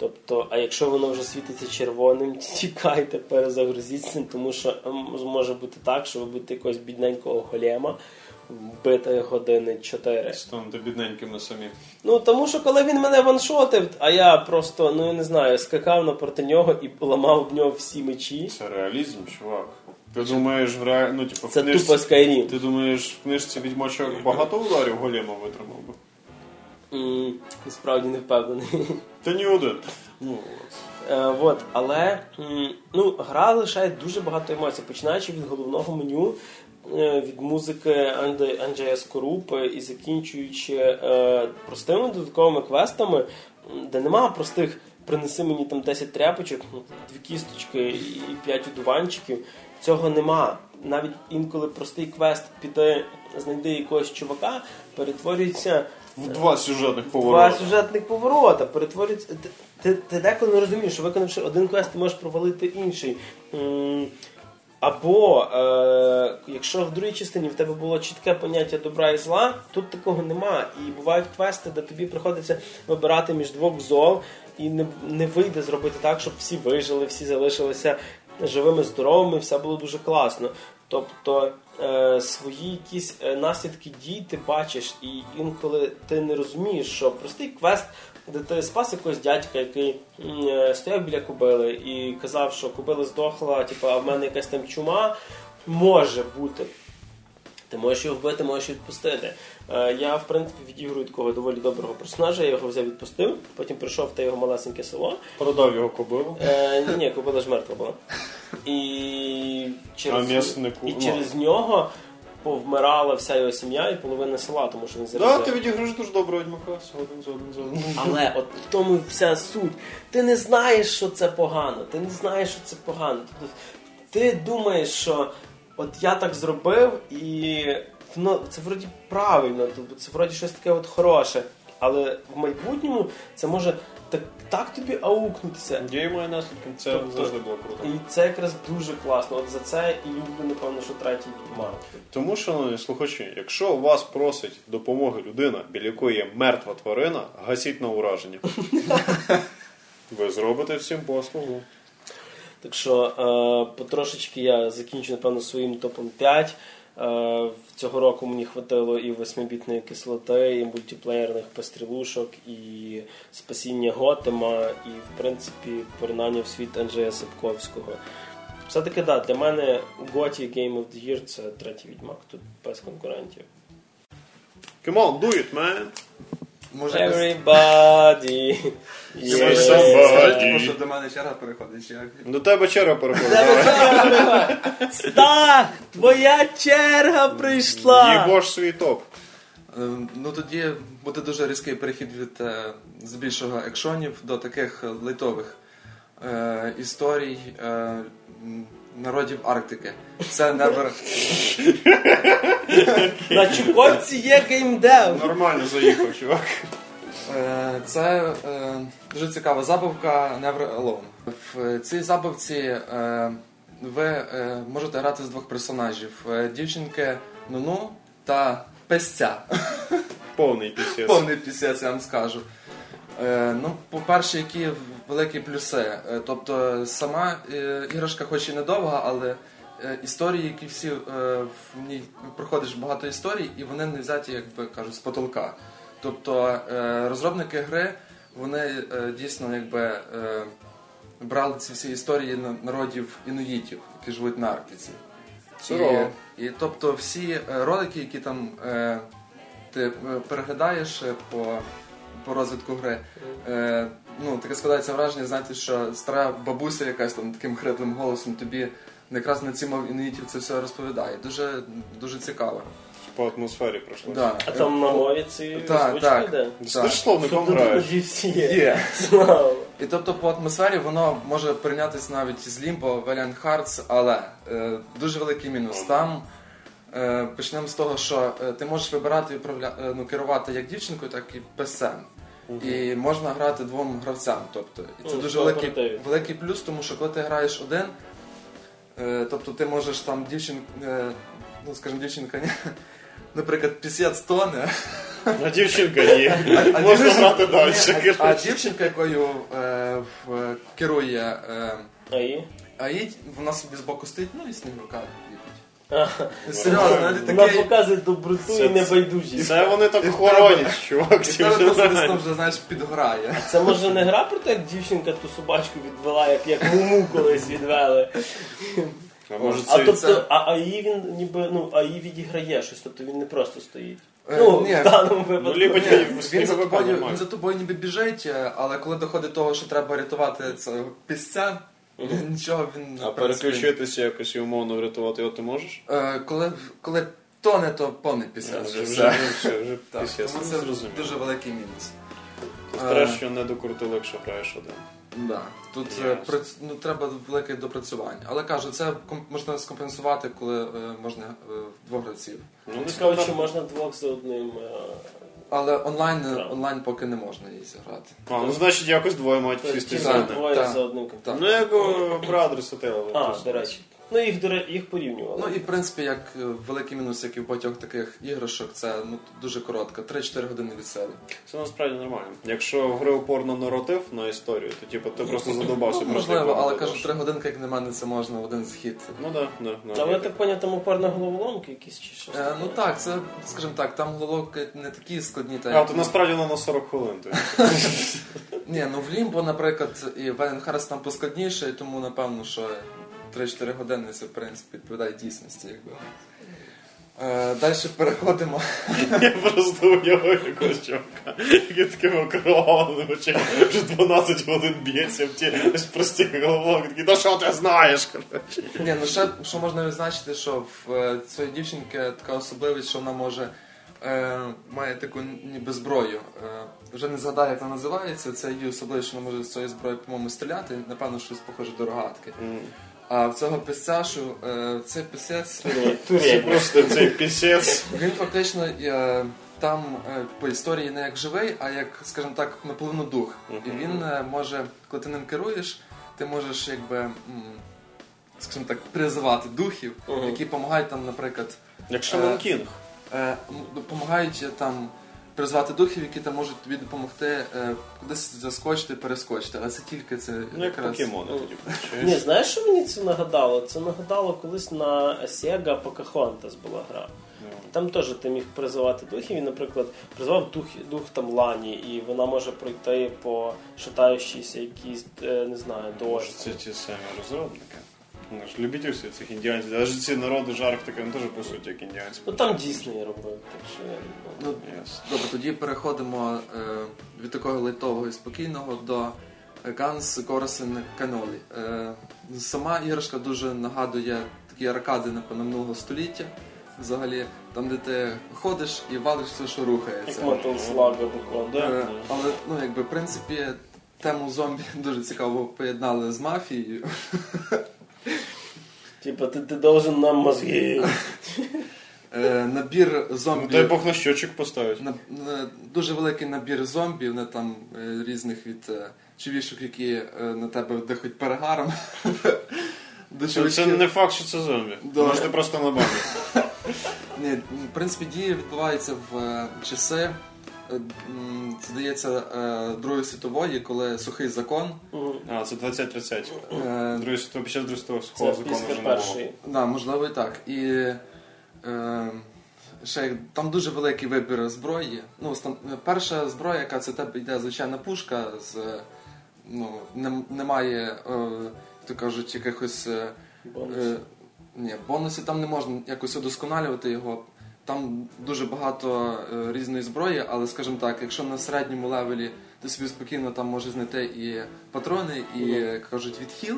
Тобто, а якщо воно вже світиться червоним, [LAUGHS] тікайте, перезагрузіться, тому що може бути так, що ви будете якогось бідненького голема вбити години 4. Станете бідненькими самі. Ну тому що коли він мене ваншотив, а я просто, ну я не знаю, скакав напроти нього і ламав в нього всі мечі. Це реалізм, чувак. Ти думаєш, в ре... ну, типу, в Це книжці... тупо Skyrim. Ти думаєш, в книжці відьмачок багато ударів голема витримав би? М, Насправді не впевнений. Та ні один. Ну. Е, але ну, гра лишає дуже багато емоцій, починаючи від головного меню, е, від музики Анде- Анджея і закінчуючи е, простими додатковими квестами, де нема простих принеси мені там 10 тряпочок, ну, дві кісточки і 5 одуванчиків. Цього нема. Навіть інколи простий квест піде, знайди якогось чувака, перетворюється В два сюжетних поворота. Два сюжетних поворота перетворюється. Ти, ти, ти деколи не розумієш, що виконавши один квест, ти можеш провалити інший. Або е, якщо в другій частині в тебе було чітке поняття добра і зла, тут такого нема. І бувають квести, де тобі приходиться вибирати між двох зол, і не, не вийде зробити так, щоб всі вижили, всі залишилися живими, здоровими, все було дуже класно. Тобто е, свої якісь е, наслідки дій ти бачиш, і інколи ти не розумієш, що простий квест, де ти спас якогось дядька, який е, стояв біля кобили і казав, що кобила здохла, типу, а в мене якась там чума, може бути. Ти можеш його вбити, можеш відпустити. Е, я, в принципі, відігрую такого доволі доброго персонажа, я його взяв відпустив, потім прийшов в те його малесеньке село. Продав його кобилу. Е, ні, ні, кобила ж мертва була. І через, А і ну. через нього повмирала вся його сім'я і половина села, тому що він Да, зараз. ти відіграєш дуже доброго відьмака. Згоден, згоден, згоден. Але от в тому вся суть. Ти не знаєш, що це погано. Ти не знаєш, що це погано. Тобто, ти думаєш, що от я так зробив, і ну, це вроді правильно, тобто це вроді щось таке от хороше. Але в майбутньому це може так, так тобі аукнутися. Дії має наслідки, це Тобто- завжди було круто. І це якраз дуже класно. От за це і люблю, напевно, що третій відьмак. Тому, шановні слухачі, якщо вас просить допомоги людина, біля якої є мертва тварина, гасіть на ураження. [LAUGHS] Ви зробите всім послугу. Так що е, потрошечки я закінчу, напевно, своїм топом 5. Е, цього року мені хватило і восьмибітної кислоти, і мультиплеєрних пострілушок, і спасіння Готема, і, в принципі, поринання в світ Анджея Сапковського. Все-таки да, для мене Готі Game of the Year це третій відьмак, тут без конкурентів. Come on, do it, man! Може, Everybody! Yes. Yeah. Somebody. Тому що до мене черга переходить, як? До тебе черга переходить. Ста! Твоя черга прийшла! Їбош свій топ. Е, Ну тоді буде дуже різкий перехід від е, з більшого екшонів до таких лайтових е, історій е, м, народів Арктики. Це Never... [LAUGHS] На Чукотці є gamedev. Нормально заїхав, чувак. Е, Це е, дуже цікава забавка Never Alone. В цій забавці е, ви е, можете грати з двох персонажів: дівчинки Нуну та песця. Повний пісець. Повний пісець, я вам скажу. Е, ну, по-перше, які великі плюси. Е, тобто, сама е, іграшка, хоч і недовга, але е, історії, які всі в ній проходиш багато історій, і вони не взяті, як би кажуть, з потолка. Тобто розробники гри вони дійсно якби брали ці всі історії народів інуїтів, які живуть на Арктиці. І, і тобто всі ролики, які там ти переглядаєш по, по розвитку гри, е, ну таке складається враження, знаєте, що стара бабуся якась там таким хриплим голосом тобі якраз на ці мов інуїтів це все розповідає. Дуже дуже цікаво. По атмосфері пройшло. Да. А там на мові ці Так, озвучки так. йде? Ти ж словником граєш. є. Є. І тобто по атмосфері воно може прийнятися навіть з Limbo, Valiant Hearts, але е, дуже великий мінус. Там е, почнемо з того, що е, ти можеш вибирати і управля... е, ну, керувати як дівчинкою, так і песцем. І можна грати двом гравцям. Тобто, і це Ну, дуже великий, великий плюс, тому що коли ти граєш один, е, тобто ти можеш там дівчин, е, ну скажімо, дівчинка, ні, [LAUGHS] наприклад, пісець тоне, А дівчинка є. [LAUGHS] а Можна дівчинка- грати далі. Ні, а, а дівчинка, якою е, в- керує е, А і? а їй вона собі збоку стоїть, ну і сніговика ліпить. Ага. [LAUGHS] Серйозно, навіть Вона такий. показує доброту і небайдужість. Це вони так хоронять, чувак. І ці вже просто десь вже, знаєш, підгорає. Це може не гра про те, як дівчинка ту собачку відвела, як, як муму колись відвели. А може А це тобто, а, а її він ніби ну, а її відіграє щось, тобто він не просто стоїть. Е, ну, ні. в даному Ну, випадку. ліпить Ні, її в він, за тобою, він за тобою ніби біжить, е, але коли доходить до того, що треба рятувати цього пісця, нічого він А в принципі, переключитися якось і умовно врятувати його ти можеш? е, коли, коли тоне, то повний пісець. Вже, вже вже, вже, вже Так, пісець. тому Ну, це зрозуміло. дуже великий мінус. Е. що не докрутили, якщо граєш один. Да. Тут е, ну, треба велике допрацювання. Але кажу, це можна скомпенсувати, коли е, можна е, двох гравців. Ну, Цікаво, стандарт- чи можна двох за одним. е, Але онлайн, онлайн поки не можна її зіграти. А, ну значить якось двоє мають тобто сісти за двоє комп'ютером. Ну, як у Brothers Hotel. А, до речі. Ну їх до їх порівнювали. Ну і в принципі, як е, великий мінус, як і в багатьох таких іграшок, це ну, дуже коротко, 3-4 години від себе. Це насправді нормально. Якщо в гри упорно наратив на історію, то типу ти просто задовбався. Ну, можливо, але кажу. 3 годинки, як на мене, це можна в один захід. Ну да, да, да. Але так поняв, там упорно головоломки якісь чи щось. Е, ну так, це, скажімо так, там головки не такі складні, та А, то насправді воно на 40 хвилин. [LAUGHS] Ні, ну в Лімбо, наприклад, і Венен Харрес там поскладніше, тому напевно, що 3-4 години це в принципі відповідає дійсності, якби. Е, далі переходимо. [LAUGHS] Я просто уявив якогось чувака, який такими окровавленими очима вже 12 годин б'ється в ті ось прості головок. Такий, ну що ти знаєш? коротше?» Ні, ну ще що можна відзначити, що в е, цієї дівчинки така особливість, що вона може е, має таку ніби зброю. Е, вже не згадаю, як вона називається. Це її особливість, що вона може з цієї зброї, по-моєму, стріляти. Напевно, щось похоже до рогатки. М. А в цього писцяшу, е, писець. Це Турель. просто цей пісець. Він фактично е, там е, по історії не як живий, а як, скажімо так, наполовину дух. І він може, коли ти ним керуєш, ти можеш якби. Скажімо так, призивати духів, які допомагають там, наприклад, Як Шаман Кінг. допомагають там призвати духів, які там можуть тобі допомогти е, кудись заскочити, перескочити. Але це тільки це Ну, як покемони тоді. Ні, получається. знаєш, що мені це нагадало? Це нагадало колись на Sega Pocahontas була гра. Там теж ти міг призивати духів, і, наприклад, призвав дух, дух там Лані, і вона може пройти по шатаючійся якійсь, е, не знаю, Може, дошці. це ті самі розробники. Вони ж любителі всіх цих індіанців. Навіть ці народи жарк таке, вони теж по суті як індіанці. Ну там Дісней робив, так що я ну, Ну, Ясно. Добре, тоді переходимо е, від такого лайтового і спокійного до Guns Corson Cannoli. Е, сама іграшка дуже нагадує такі аркади, напевно, минулого століття. Взагалі, там, де ти ходиш і валиш все, що як рухається. Metal Slug буквально. Да. Е, але, ну, якби, в принципі, тему зомбі [LAUGHS] дуже цікаво поєднали з мафією. [LAUGHS] [LAUGHS] Типа ти, ти должен нам мозги. Е, набір Ну, зомбі. дай Бог на щочик поставить. На, на- дуже великий набір зомбі, вони там е, різних від е, човішок, які е, на тебе дихають перегаром. [LAUGHS] До Це, це чувачків. не факт, що це зомбі. Да. Може, ти просто на. [LAUGHS] Ні, в принципі, дія відбувається в е, часи, е, здається, е, Другої світової, коли сухий закон. А, це 20-30. Е, Другий світовий, під час другого світового сухого закону після вже не було. першої. Да, можливо і так. І ще там дуже великий вибір зброї. Ну, перша зброя, яка це тебе йде звичайна пушка, з, ну, немає, то кажуть, якихось. Бонус. Е, ні, бонуси там не можна якось удосконалювати його. Там дуже багато е, різної зброї, але скажімо так, якщо на середньому левелі ти собі спокійно там можеш знайти і патрони, і Мгм. е, кажуть відхил,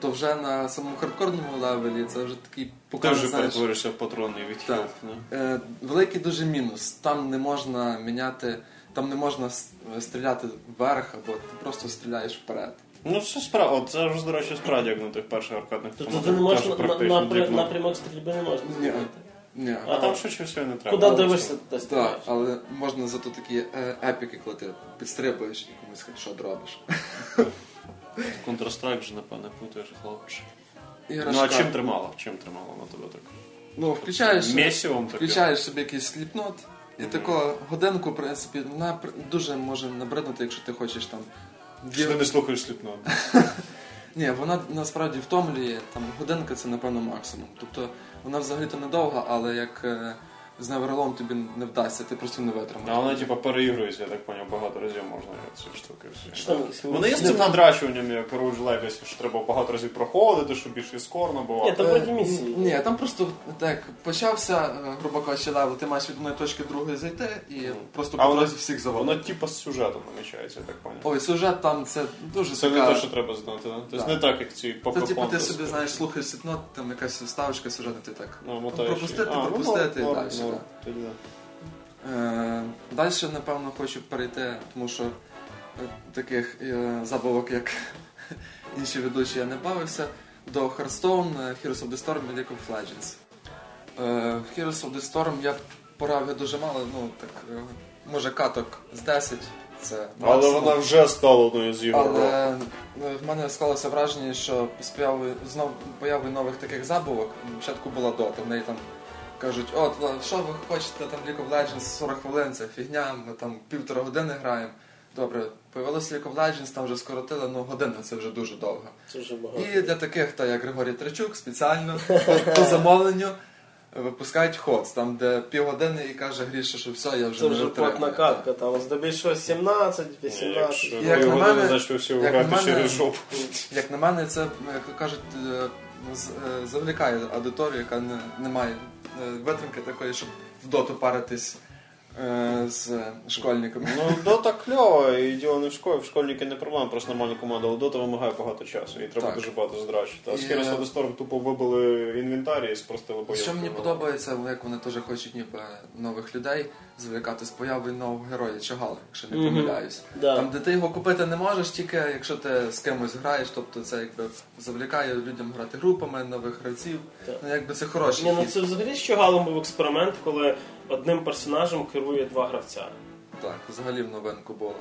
то вже на самому хардкорному левелі це вже такий Ти показує, вже знаєш, перетворишся в патронний відхил. Так. да? е, великий дуже мінус. Там не можна міняти, там не можна с- стріляти вверх, або ти просто стріляєш вперед. Ну, це справа. От це ж, до речі, справді, як на тих перших аркадних Тобто ти не можеш теж на, на, практично напря- кнопки. напрямок стрільби не можна Ні. Ні. А там швидше всього не треба. Куди дивишся, що? Так, але можна зато такі е, епіки, коли ти підстрибуєш і комусь хедшот робиш. [LAUGHS] Counter-Strike вже, напевне, путаєш хлопче. Ну, а чим тримало? Чим тримало на тебе так? Ну, включаєш, Месівом включаєш собі якийсь сліпнот, і таку годинку, в принципі, вона дуже може набриднути, якщо ти хочеш там. Чи ти не слухаєш сліпно? [LAUGHS] Ні, вона насправді втомлює, там годинка це напевно максимум. Тобто вона взагалі-то недовга, але як е, з Never Alone тобі не вдасться, ти просто не витримаєш. А вони, типу, переігруються, я так поняв, багато разів можна ці штуки всі. Що Вони є з цим надрачуванням, як Rogue Legacy, що треба багато разів проходити, щоб більше score Ні, там вроде місії. Ні, там просто так почався, е, грубо кажучи, level, ти маєш від одної точки до другої зайти і просто по дорозі всіх завалити. Воно типу з сюжетом намічається, я так поняв. Ой, сюжет там це дуже Це не те, що треба знати, да? Тобто не так, як ці Це типу ти собі знаєш, слухаєш сітно, там якась вставочка сюжету, ти так. Ну, пропустити, ну, пропустити і далі. Тоді да. Е, далі, напевно, хочу перейти, тому що таких е, забавок, як [LAUGHS] інші ведучі, я не бавився. До Hearthstone, е, Heroes of the Storm і League of Legends. Е, В Heroes of the Storm я порав дуже мало, ну так, е, може каток з 10. Це Але вона вже стала одною з ігор. Але е, в мене склалося враження, що з появи, знов появи нових таких забавок, спочатку була дота, в неї там кажуть, от що ви хочете, там League of Legends 40 хвилин, це фігня, ми там півтора години граємо. Добре, появилося League of Legends, там вже скоротили, ну годину це вже дуже довго. Це вже багато. І для таких, та як Григорій Трачук, спеціально по, [LAUGHS] по замовленню випускають ходс, там де півгодини і каже Гріша, що все, я вже Це не вже витримую. плотна катка, там здебільшого 17, 18. Якщо Як на мене- значить ви всі як на грати мене- через жопу. Як на мене, це, як кажуть, е, е, завлікає аудиторію, яка не, не має витримки такої, щоб в доту паритись е, з школьниками. Ну, дота кльова, і діло не в школі. В школьники не проблема, просто нормальна команда, але дота вимагає багато часу, і треба Так. дуже багато здрачити. А з Heroes of е, the Storm тупо вибили інвентарі і спростили бойовку. Що мені подобається, як вони теж хочуть ніби нових людей завлікати з появою нового героя Чагала, якщо не Мгм. помиляюсь. Да. Там, де ти його купити не можеш, тільки якщо ти з кимось граєш, тобто це якби завлікає людям грати групами, нових гравців. Так. Ну якби це хороший Ні, ну це взагалі з Чогалом був експеримент, коли одним персонажем керує два гравця. Так, взагалі в новинку було.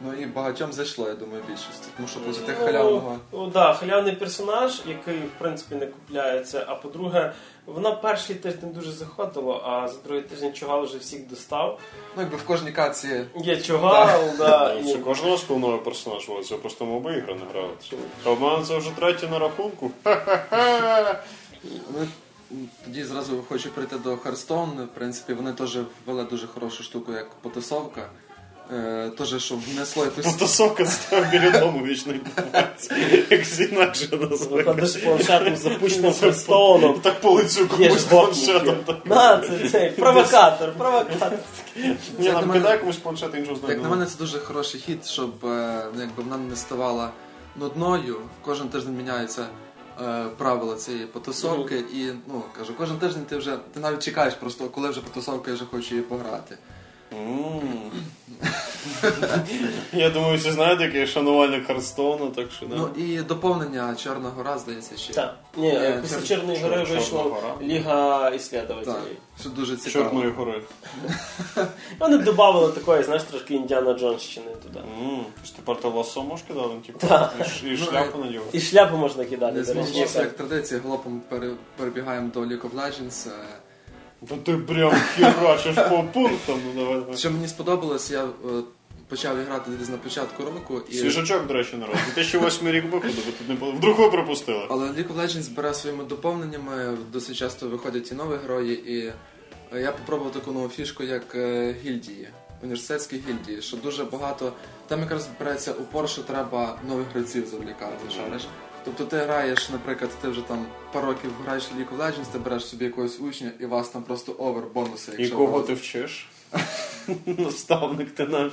Ну і багатьом зайшло, я думаю, більшості. Тому що проти тих Ну, халявного. Ну, да, халявний персонаж, який в принципі не купляється. А по-друге, вона перший тиждень дуже заходила, а за другий тиждень Чогал вже всіх достав. Ну якби в кожній каці. Є Чогал, да, Це кожного новий персонаж, але це просто моби ігри не грають. А в мене це вже третій на рахунку. Тоді зразу хочу прийти до Hearthstone. В принципі, вони теж ввели дуже хорошу штуку, як потасовка. Е, теж, щоб внесло якусь. Потасовка [LAUGHS] тебе біля дому вічно відбувається. Якось інакше називається. Виходиш планшетом з запущеним фрестоуном. Так по лицю комусь планшетом. гопники. На, це цей провокатор, провокатор. Ні, Як нам на мене- кидай комусь планшет іншого. Як на мене, це дуже хороший хід, щоб е, якби вона не ставала нудною. Кожен тиждень міняються е, правила цієї потусовки, і ну кажу, кожен тиждень ти вже ти навіть чекаєш просто, коли вже потусовка, я вже хочу її пограти. Я думаю, всі знаєте, який я шанувальник Харстоуна, так що да. Ну і доповнення Чорна гора, здається, ще. Так, ні, після Чорної гори вийшла Ліга іслідователів. що дуже цікаво. Чорної гори. [LAUGHS] Вони додали такої, знаєш, трошки Індіана Джонщини туди. Тепер ти ласо можеш кидати, типу, і і шляпу надівати. І шляпу можна кидати, як традиція, галопом пере- перебігаємо до League of Legends. Та ти прям херачиш по пунктам, ну давай. давай. Що мені сподобалось, я е, почав грати десь на початку року. І... Свіжачок, до речі, народ. 2008 рік виходу, ви тут не були. Вдруг ви пропустили. Але League of Legends бере своїми доповненнями, досить часто виходять і нові герої, і е, я попробував таку нову фішку, як е, гільдії, університетські гільдії, що дуже багато. Там якраз береться упор, що треба нових гравців завлікати, шариш. Тобто ти граєш, наприклад, ти вже там пару років граєш в League of Legends, ти береш собі якогось учня, і вас там просто овер бонуси. І кого ти вчиш? Наставник ти наш.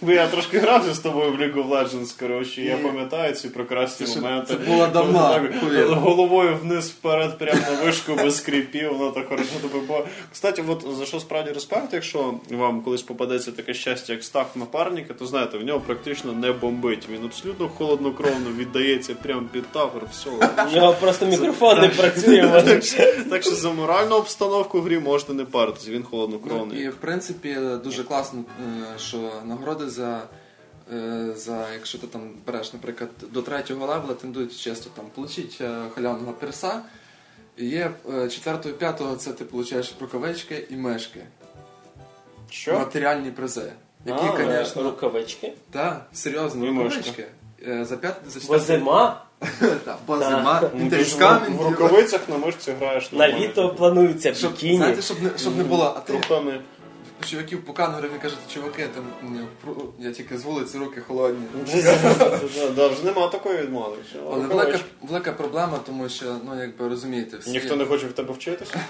Бо я трошки грався з тобою в League of Legends, коротше, я пам'ятаю ці прекрасні Це моменти. це було давно, Головою вниз вперед, прямо на вишку, без скріпів, воно так хорошо тебе було. Кстати, от за що справді респект, якщо вам колись попадеться таке щастя, як став напарника, то знаєте, в нього практично не бомбить. Він абсолютно холоднокровно віддається прямо під тавр, все. У нього просто мікрофон не працює. Так що за моральну обстановку в грі можете не паритись, він Ну, холоднокровний. і в принципі дуже класно, е, що нагороди за, е, за якщо ти там береш, наприклад, до третього левела, тендують часто там получить е, халявного перса. І є четвертого п'ятого, це ти получаєш рукавички і мишки. Що? Матеріальні призи. Які, А, звісно, Рукавички. так, серйозно, І рукавички. За п'ят, за четвертий- зима Так, бо зима, ти ж інтерскамінг. в рукавицях на мишці граєш на літо планується бікіні. знаєте, щоб не, було, Трухани. Чуваків по кангурах і кажете, чуваки, там я тільки з вулиці руки холодні. Да, вже нема такої відмови. Але велика, велика проблема, тому що, ну якби розумієте, всі Ніхто не хоче в тебе вчитися?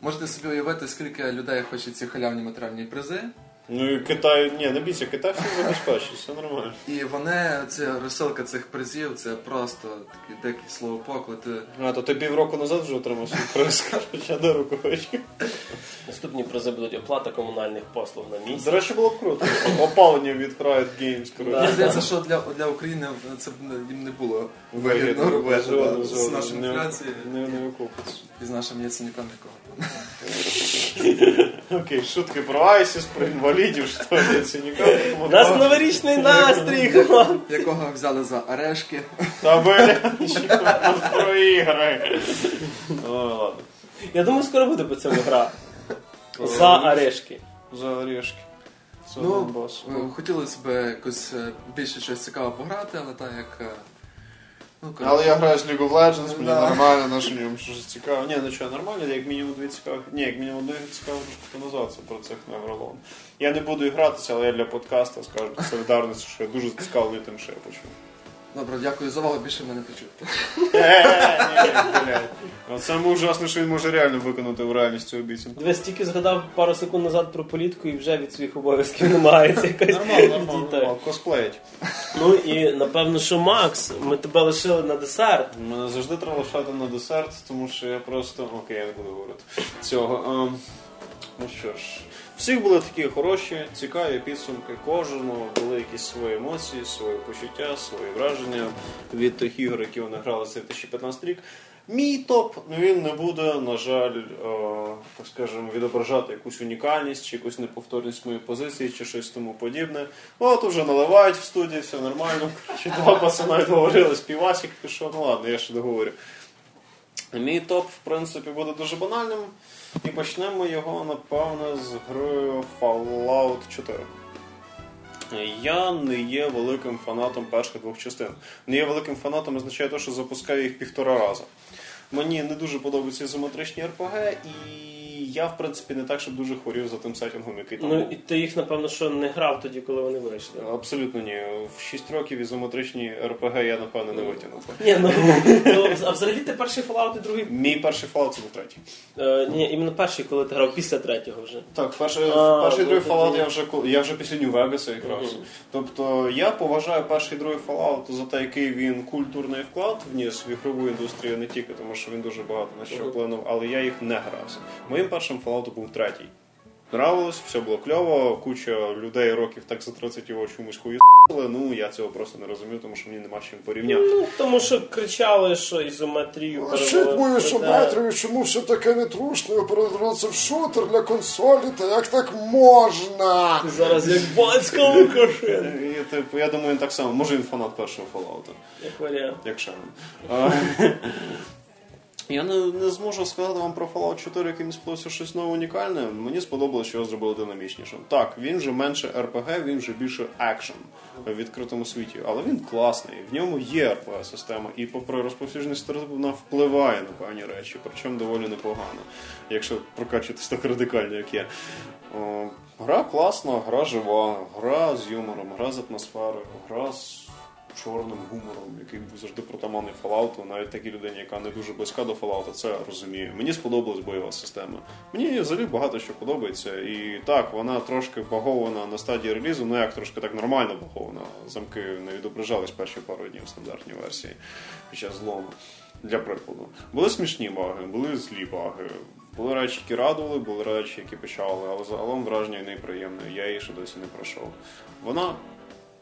можете собі уявити, скільки людей хоче ці халявні матеріальні призи. Ну і Китай, ні, не бійся, Китай все забезпечить, все нормально. І вони, ця розсилка цих призів, це просто такий дикий словопоклад. Ти А, то ти півроку назад вже отримав свій приз, хоча до рукавички. Наступні призи будуть оплата комунальних послуг на місці. До речі, було б круто. Опалення від Riot Games, Да. Мені здається, що для, для України це б їм не було Вигідно, робити з жодно. нашою Не- Не, не і з нашим яценюком якого. [LAUGHS] Окей, шутки про Айсіс, про інвалідів, що це ніколи. У нас новорічний настрій, хлопці! Якого взяли за орешки. Та бля, про ігри. Ладно. Я думаю, скоро буде по цьому гра. За орешки. За орешки. Ну, е, хотілося б якось е, більше щось цікаве пограти, але так як. Ну, Але я граю з League of Legends, мені Да. нормально, на що ньому щось цікаво. Ні, ну що, нормально, як мінімум дві цікаві. Ні, як мінімум дві цікавих назад про цих Невролон. Я не буду гратися, але я для подкаста скажу солідарності, що я дуже зацікавлений тим, що я почув. Добре, дякую за увагу, більше мене почути. [LAUGHS] Саме ужасне, що він може реально виконати в реальність цю обіцянку. Дивись, тільки згадав пару секунд назад про політику і вже від своїх обов'язків намагається якось. Нормально, нормально, [LAUGHS] відійти. нормально. Косплеїть. Ну і напевно, що Макс, ми тебе лишили на десерт. Мене завжди треба лишати на десерт, тому що я просто. Окей, я не буду говорити цього. Ем, ну що ж, всіх були такі хороші, цікаві підсумки. Кожного були якісь свої емоції, свої почуття, свої враження від тих ігор, які вони грали за 2015 рік. Мій топ ну, він не буде, на жаль, е, так скажемо, відображати якусь унікальність чи якусь неповторність моєї позиції, чи щось тому подібне. От уже наливають в студії, все нормально. Чи два пацана договорили, співасик пішов. Ну ладно, я ще договорю. Мій топ, в принципі, буде дуже банальним. І почнемо його, напевно, з грою Fallout 4. Я не є великим фанатом перших двох частин. Не є великим фанатом означає те, що запускаю їх півтора рази. Мені не дуже подобаються ізометричні РПГ, і я, в принципі, не так, щоб дуже хворів за тим сетінгом, який там Ну був. і ти їх, напевно, що не грав тоді, коли вони вийшли. Абсолютно ні. В 6 років ізометричні РПГ я, напевно, не витягнув. Ні, ну, ну а взагалі ти перший Fallout і другий. Мій перший Fallout це був третій. Е, ні, іменно перший, коли ти грав після третього вже. Так, перший, А, перший ну, другий тоді- Fallout я вже я вже після Нью-Вегаса якраз. Тобто я поважаю перший і другий Fallout за те, який він культурний вклад вніс в ігрову індустрію не тільки тому, що він дуже багато на що вплинув, але я їх не грався. Моїм першим Fallout був третій. Нравилось, все було кльово, куча людей років так за 30 його чомусь хуїсили. Ну я цього просто не розумів, тому що мені нема з чим порівняти. Ну, тому що кричали, що ізометрію Лишіть мою в 3D. шометрію, чому все таке нетрушно перетворилося в шутер для консолі, та як так можна? Ти зараз як батько Лукашенко. І, типу, я думаю, він так само. Може він фанат першого Fallout. Як варіант. як Шеннон. Я не, не зможу сказати вам про Fallout 4, який мені сподобався щось нове унікальне. Мені сподобалося, що його зробили динамічнішим. Так, він вже менше RPG, він вже більше екшен в відкритому світі, але він класний. В ньому є RPG система, і попри розповсюдженість вона впливає на певні речі, причому доволі непогано, якщо прокачуватись так радикально, як я. Гра класна, гра жива, гра з юмором, гра з атмосферою, гра з чорним гумором, який був завжди протаманний Fallout, навіть такій людині, яка не дуже близька до Fallout, це розуміє. Мені сподобалась бойова система. Мені взагалі багато що подобається. І так, вона трошки багована на стадії релізу, ну як трошки так нормально багована. Замки не відображались перші пару днів в стандартній версії під час злому. Для прикладу. Були смішні баги, були злі баги. Були речі, які радували, були речі, які печали, але загалом враження неприємне. Я її ще досі не пройшов. Вона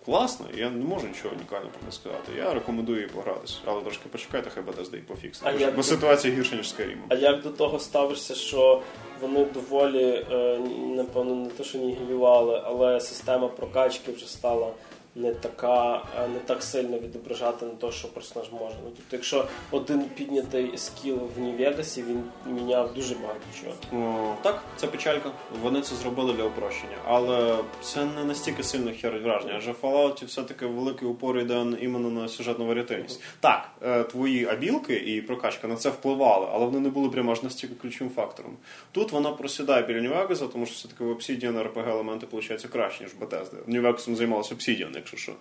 класна, я не можу нічого унікального про неї сказати. Я рекомендую її погратися, але трошки почекайте, хай Bethesda її пофіксить. Бо- ситуація гірша, ніж з Skyrim. А як до того ставишся, що вони доволі, е, напевно, не те, що нігілювали, але система прокачки вже стала не така, е, не так сильно відображати на те, що персонаж може. Ну, тобто, якщо один піднятий скіл в Нью-Вегасі, він міняв дуже багато чого. О, так, це печалька. Вони це зробили для упрощення. Але це не настільки сильно херить враження. Адже в Fallout все-таки великий упор йде іменно на сюжетну варіативність. Так, е, твої абілки і прокачка на це впливали, але вони не були прямо аж настільки ключовим фактором. Тут вона просідає біля Нью-Вегаса, тому що все-таки в Obsidian RPG елементи получаються краще, ніж Bethesda. Нью-Вегасом займалася Obsidian, якщо що.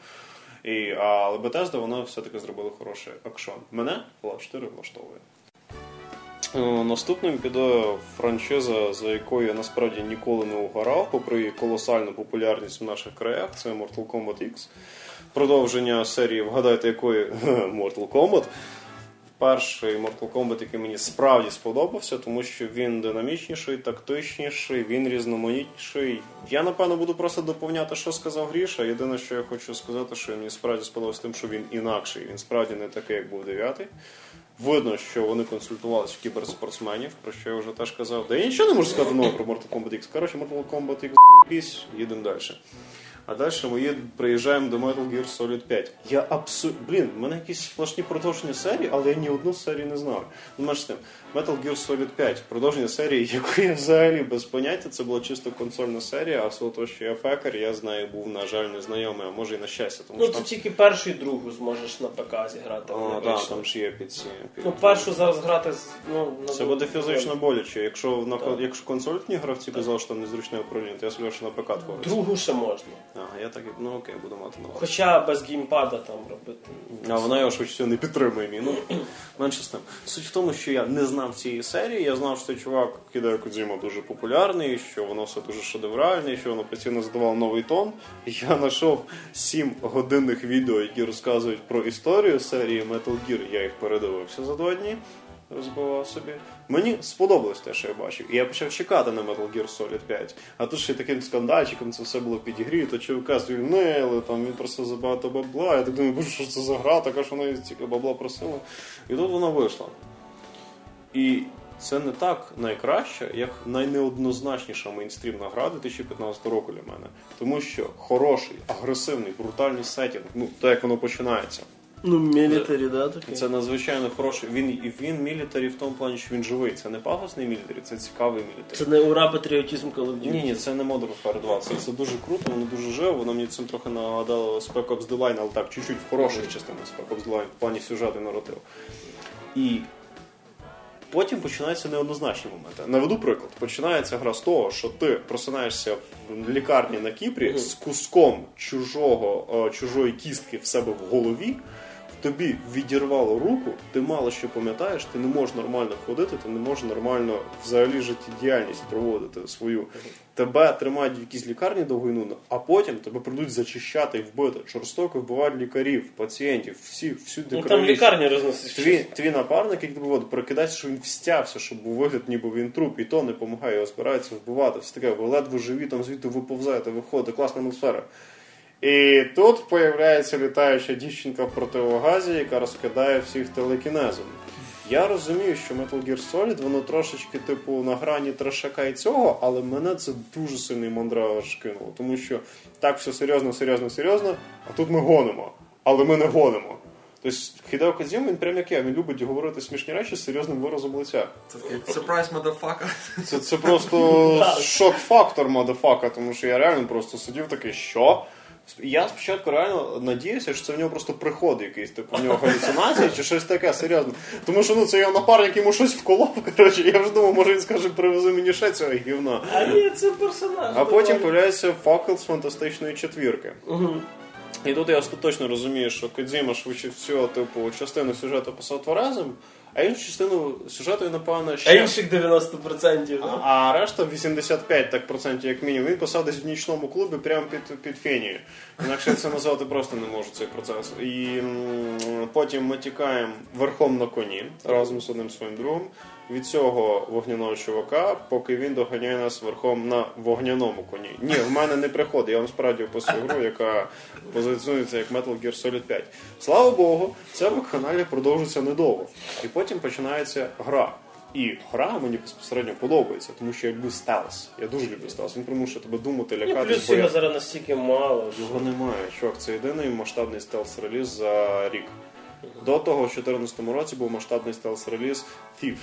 І, але Bethesda, вона все-таки зробила хороший акшон. Мене Fallout 4 влаштовує. Е, Наступним піде франшиза, за якою я насправді ніколи не угорав, попри колосальну популярність в наших краях. Це Mortal Kombat X. Продовження серії, вгадайте, якої [LAUGHS] Mortal Kombat. Перший Mortal Kombat, який мені справді сподобався, тому що він динамічніший, тактичніший, він різноманітніший. Я напевно буду просто доповняти, що сказав Гріша. Єдине, що я хочу сказати, що мені справді сподобався тим, що він інакший. Він справді не такий, як був дев'ятий. Видно, що вони консультувалися в кіберспортсменів, про що я вже теж казав. Да я нічого не можу сказати нового про Mortal Kombat X. Коротше, Mortal Kombat X їдемо далі. А далі ми приїжджаємо до Metal Gear Solid 5. Я абсолютно. Блін, в мене якісь сплошні продовження серії, але я ні одну серію не знав. Ну, з тим, Metal Gear Solid 5, продовження серії, [LAUGHS] яку я взагалі без поняття, це була чисто консольна серія, а все того, що я пекар, я з нею був, на жаль, незнайомий, а може і на щастя. Тому Ну, що ти там, тільки першу і другу зможеш на ПК зіграти. О, да, там ж є під ці. Під... Ну, першу зараз грати ну, на Це буде фізично боляче. Якщо на Так. якщо консольні гравці казали, що там незручне управління, то я собі що на ПК твориться. Другу ще можна. Ага, я так ну окей, буду мати на увазі. Хоча без геймпада там робити. А вона його всього не підтримує. Ну, менше з тим. Суть в тому, що я не знав цієї серії. Я знав, що цей чувак Кідео Кодзіма дуже популярний, що воно все дуже шедевральне, що воно постійно задавало новий тон. Я знайшов сім годинних відео, які розказують про історію серії Metal Gear. Я їх передивився за два дні. Розбивав собі. Мені сподобалось те, що я бачив. І я почав чекати на Metal Gear Solid 5. А тут ще таким скандальчиком це все було підігріто, чувака звільнили, там він просив забагато бабла. Я так думаю, боже, що це за гра, така що вона стільки бабла просила. І тут вона вийшла. І це не так найкраще, як найнеоднозначніша мейнстрімна гра 2015 року для мене. Тому що хороший, агресивний, брутальний сетінг, ну, так як воно починається. Ну, мілітарі, да, таке. Це надзвичайно хороший. Він і він мілітарі в тому плані, що він живий. Це не пафосний мілітарі, це цікавий мілітарі. Це не ура патріотизм Call of Duty. Ні, ні, це не Modern Warfare 2. Це, це дуже круто, воно дуже живо. Воно мені цим трохи нагадало Spec Ops The Line, але так, чуть-чуть в хороших частинах Spec Ops The Line, в плані сюжету і наративу. І потім починаються неоднозначні моменти. Наведу приклад. Починається гра з того, що ти просинаєшся в лікарні на Кіпрі з куском чужого, е, чужої кістки в себе в голові. Тобі відірвало руку, ти мало що пам'ятаєш, ти не можеш нормально ходити, ти не можеш нормально взагалі життєдіяльність проводити свою. Тебе тримають в якійсь лікарні довгойнуно, а потім тебе прийдуть зачищати і вбити. Жорстоко вбивають лікарів, пацієнтів, всі, всюди Ну, там лікарні розносить. Твій, твій напарник, який тебе водить, прокидається, що він встявся, щоб був вигляд, ніби він труп, і то не допомагає, його збираються вбивати. Все таке, ви ледве живі, там звідти виповзаєте, виходите, класна атмосфера. І тут появляється літаюча дівчинка в противогазі, яка розкидає всіх телекінезом. Я розумію, що Metal Gear Solid, воно трошечки, типу, на грані трешака і цього, але мене це дуже сильний мандраж кинуло. Тому що так все серйозно, серйозно, серйозно, а тут ми гонимо. Але ми не гонимо. Тобто Хідео Кодзіма, він прям як я, він любить говорити смішні речі з серйозним виразом лиця. Це такий surprise. Це, це просто [LAUGHS] шок-фактор мадафака, тому що я реально просто сидів такий, що? Я спочатку реально надіявся, що це в нього просто приход якийсь, типу в нього галюцинації чи щось таке, серйозно. Тому що ну це його напарник йому щось вколов, [LAUGHS] коротше, я вже думав, може він скаже, привези мені ще цього гівна. А ні, це персонаж. А потім появляється факел з фантастичної четвірки. І тут я остаточно розумію, що Кодзіма швидше всього, типу, частину сюжету писав тверезим, а іншу частину сюжету, напевно, А ще. інших 90%. А, да? а решта 85 так процентів, як мінімум, він писав десь в нічному клубі прямо під, під фенією. Інакше це назвати просто не можу цей процес. І м, потім ми тікаємо верхом на коні разом з одним своїм другом від цього вогняного чувака, поки він доганяє нас верхом на вогняному коні. Ні, в мене не приходить. Я вам справді описую гру, яка позиціонується як Metal Gear Solid 5. Слава Богу, це в каналі продовжується недовго. І потім починається гра. І гра мені безпосередньо подобається, тому що я люблю stealth. Я дуже люблю stealth. Він примушує тебе думати, лякати. плюс його зараз настільки мало. Його немає. Чувак, це єдиний масштабний stealth-реліз за рік. До того, в 2014 році був масштабний stealth-реліз Thief.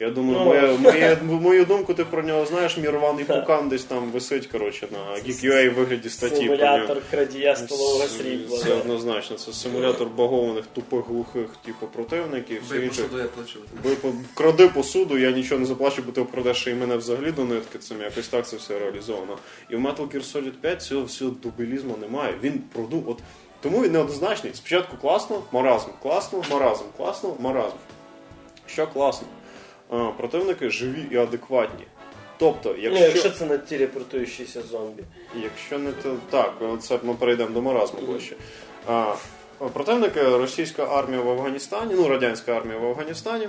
Я думаю, Ну. моя, [LAUGHS] моя, мою думку ти про нього знаєш, мій рваний пукан десь там висить, коротше, на Geek.ua в вигляді статті про нього. Симулятор крадія столового срібла. Це однозначно. Це симулятор багованих, тупих, глухих, типу, противників. Бий посуду, я плачу. По- кради посуду, я нічого не заплачу, бо ти вкрадеш і мене взагалі до нитки. Цим якось так це все реалізовано. І в Metal Gear Solid 5 цього всього дубілізму немає. Він продумав. От тому він неоднозначний. Спочатку класно, маразм, класно, маразм, класно, маразм. Що класно? Противники живі і адекватні. Тобто, Ну, якщо, якщо це не телепортуючіся зомбі. якщо не то так, це ми перейдемо до маразму ближче. А, противники російська армія в Афганістані, ну радянська армія в Афганістані.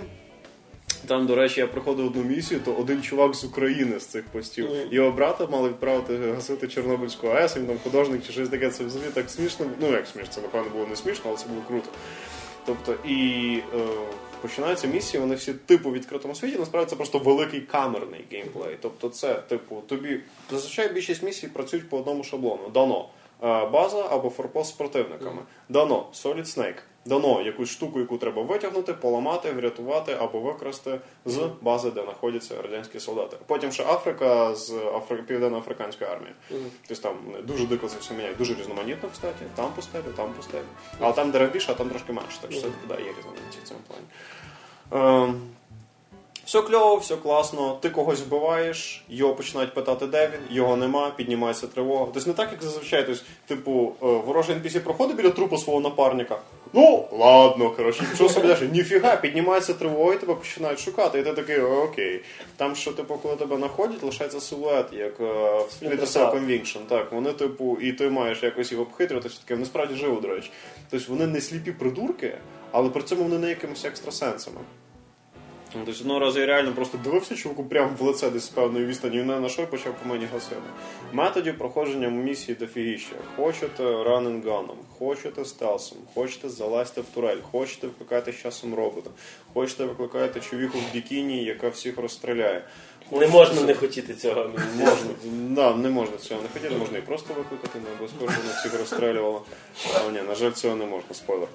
Там, до речі, я проходив одну місію, то один чувак з України з цих постів. Мгм. Його брата мали відправити гасити Чорнобильську АЕС, він там художник чи щось таке. Це взагалі так смішно. Ну як смішно, це напевно було не смішно, але це було круто. Тобто, і е, починаються місії, вони всі типу в відкритому світі, насправді це просто великий камерний геймплей. Тобто, це, типу, тобі зазвичай більшість місій працюють по одному шаблону. Дано е, база або форпост з противниками. Дано Solid Snake. Дано якусь штуку, яку треба витягнути, поламати, врятувати або викрасти з бази, де знаходяться радянські солдати. Потім ще Африка з Афри... Південно-Африканської армії. Тобто там дуже дико це все міняють, дуже різноманітно, кстати. Там пустелі, там пустелі. Але там дерев більше, а там трошки менше. Так що це да, є різноманітність в цьому плані. Все кльово, все класно. Ти когось вбиваєш, його починають питати, де він, його нема, піднімається тривога. Тобто не так, як зазвичай. Тобто, типу, е, ворожий NPC проходить біля трупу свого напарника. Ну, ладно, коротше, що собі далі? Ніфіга, піднімається тривога, і тебе починають шукати. І ти такий, окей. Там, що, типу, коли тебе знаходять, лишається силует, як е, в Splinter Cell Conviction. Так, вони, типу, і ти маєш якось їх обхитрювати, що таке, вони справді живуть, до речі. Тобто вони не сліпі придурки, але при цьому вони не якимись екстрасенсами. Ну, Тобто одного разу я реально просто дивився чуваку прямо в лице десь з певної відстані, він не на що і почав по мені гасити. Методів проходження місії дофігіще. Хочете раненганом, хочете стелсом, хочете залазьте в турель, хочете викликати з часом робота, хочете викликати човіху в бікіні, яка всіх розстріляє. Не можна не хотіти цього. Можна, да, не можна цього не хотіти, можна і просто викликати, не обов'язково всіх розстрілювала. А, ні, на жаль, цього не можна, спойлер.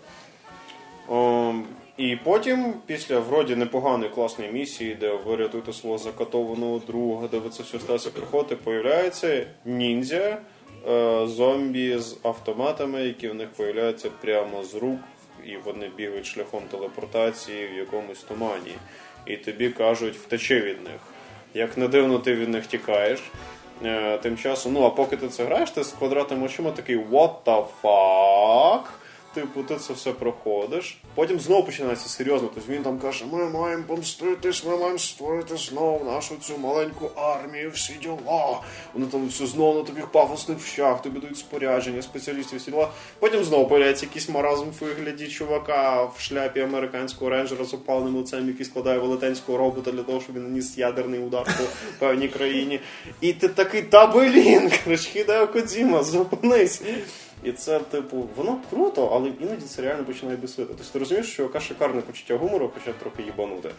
О, і потім, після вроді непоганої класної місії, де ви рятуєте свого закатованого друга, де ви це все сталося приходите, появляється ніндзя, е, зомбі з автоматами, які в них появляються прямо з рук, і вони бігають шляхом телепортації в якомусь тумані. І тобі кажуть, втечи від них. Як не дивно, ти від них тікаєш. Е, тим часом, ну а поки ти це граєш, ти з квадратними очима такий what the fuck? Типу, ти це все проходиш. Потім знову починається серйозно. Тобто він там каже, ми маємо помститись, ми маємо створити знову нашу цю маленьку армію, всі діла. Вони там все знову на тобі пафосних вщах, тобі дають спорядження, спеціалістів, всі діла. Потім знову появляється якийсь маразм в вигляді чувака в шляпі американського рейнджера з опаленим лицем, який складає велетенського робота для того, щоб він наніс ядерний удар по [LAUGHS] певній країні. І ти такий, та блін, [LAUGHS] коротше, Хідео Кодзіма, зупинись. І це, типу, воно круто, але іноді це реально починає бісити. Тобто ти розумієш, що яка шикарне почуття гумору, хоча трохи їбанути.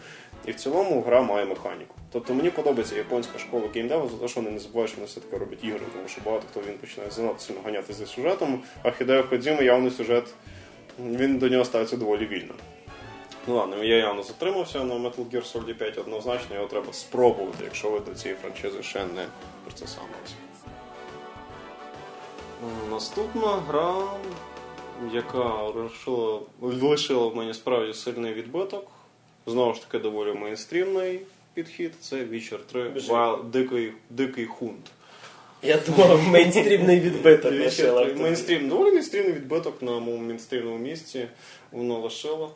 І в цілому гра має механіку. Тобто мені подобається японська школа геймдеву за те, що вони не забувають, що вони все-таки роблять ігри, тому що багато хто він починає занадто сильно ганяти за сюжетом, а Хідео Кодзіма явно сюжет, він до нього ставиться доволі вільно. Ну ладно, я явно затримався на Metal Gear Solid 5 однозначно, його треба спробувати, якщо ви до цієї франшизи ще не процесамилися. Наступна гра, яка лишила, лишила в мені справді сильний відбиток. Знову ж таки, доволі мейнстрімний підхід. Це Witcher 3 Wild, дикий, дикий хунт. Я думав, мейнстрімний відбиток. Лишила. мейнстрім, доволі мейнстрімний відбиток на моєму мейнстрімному місці. Воно лишило.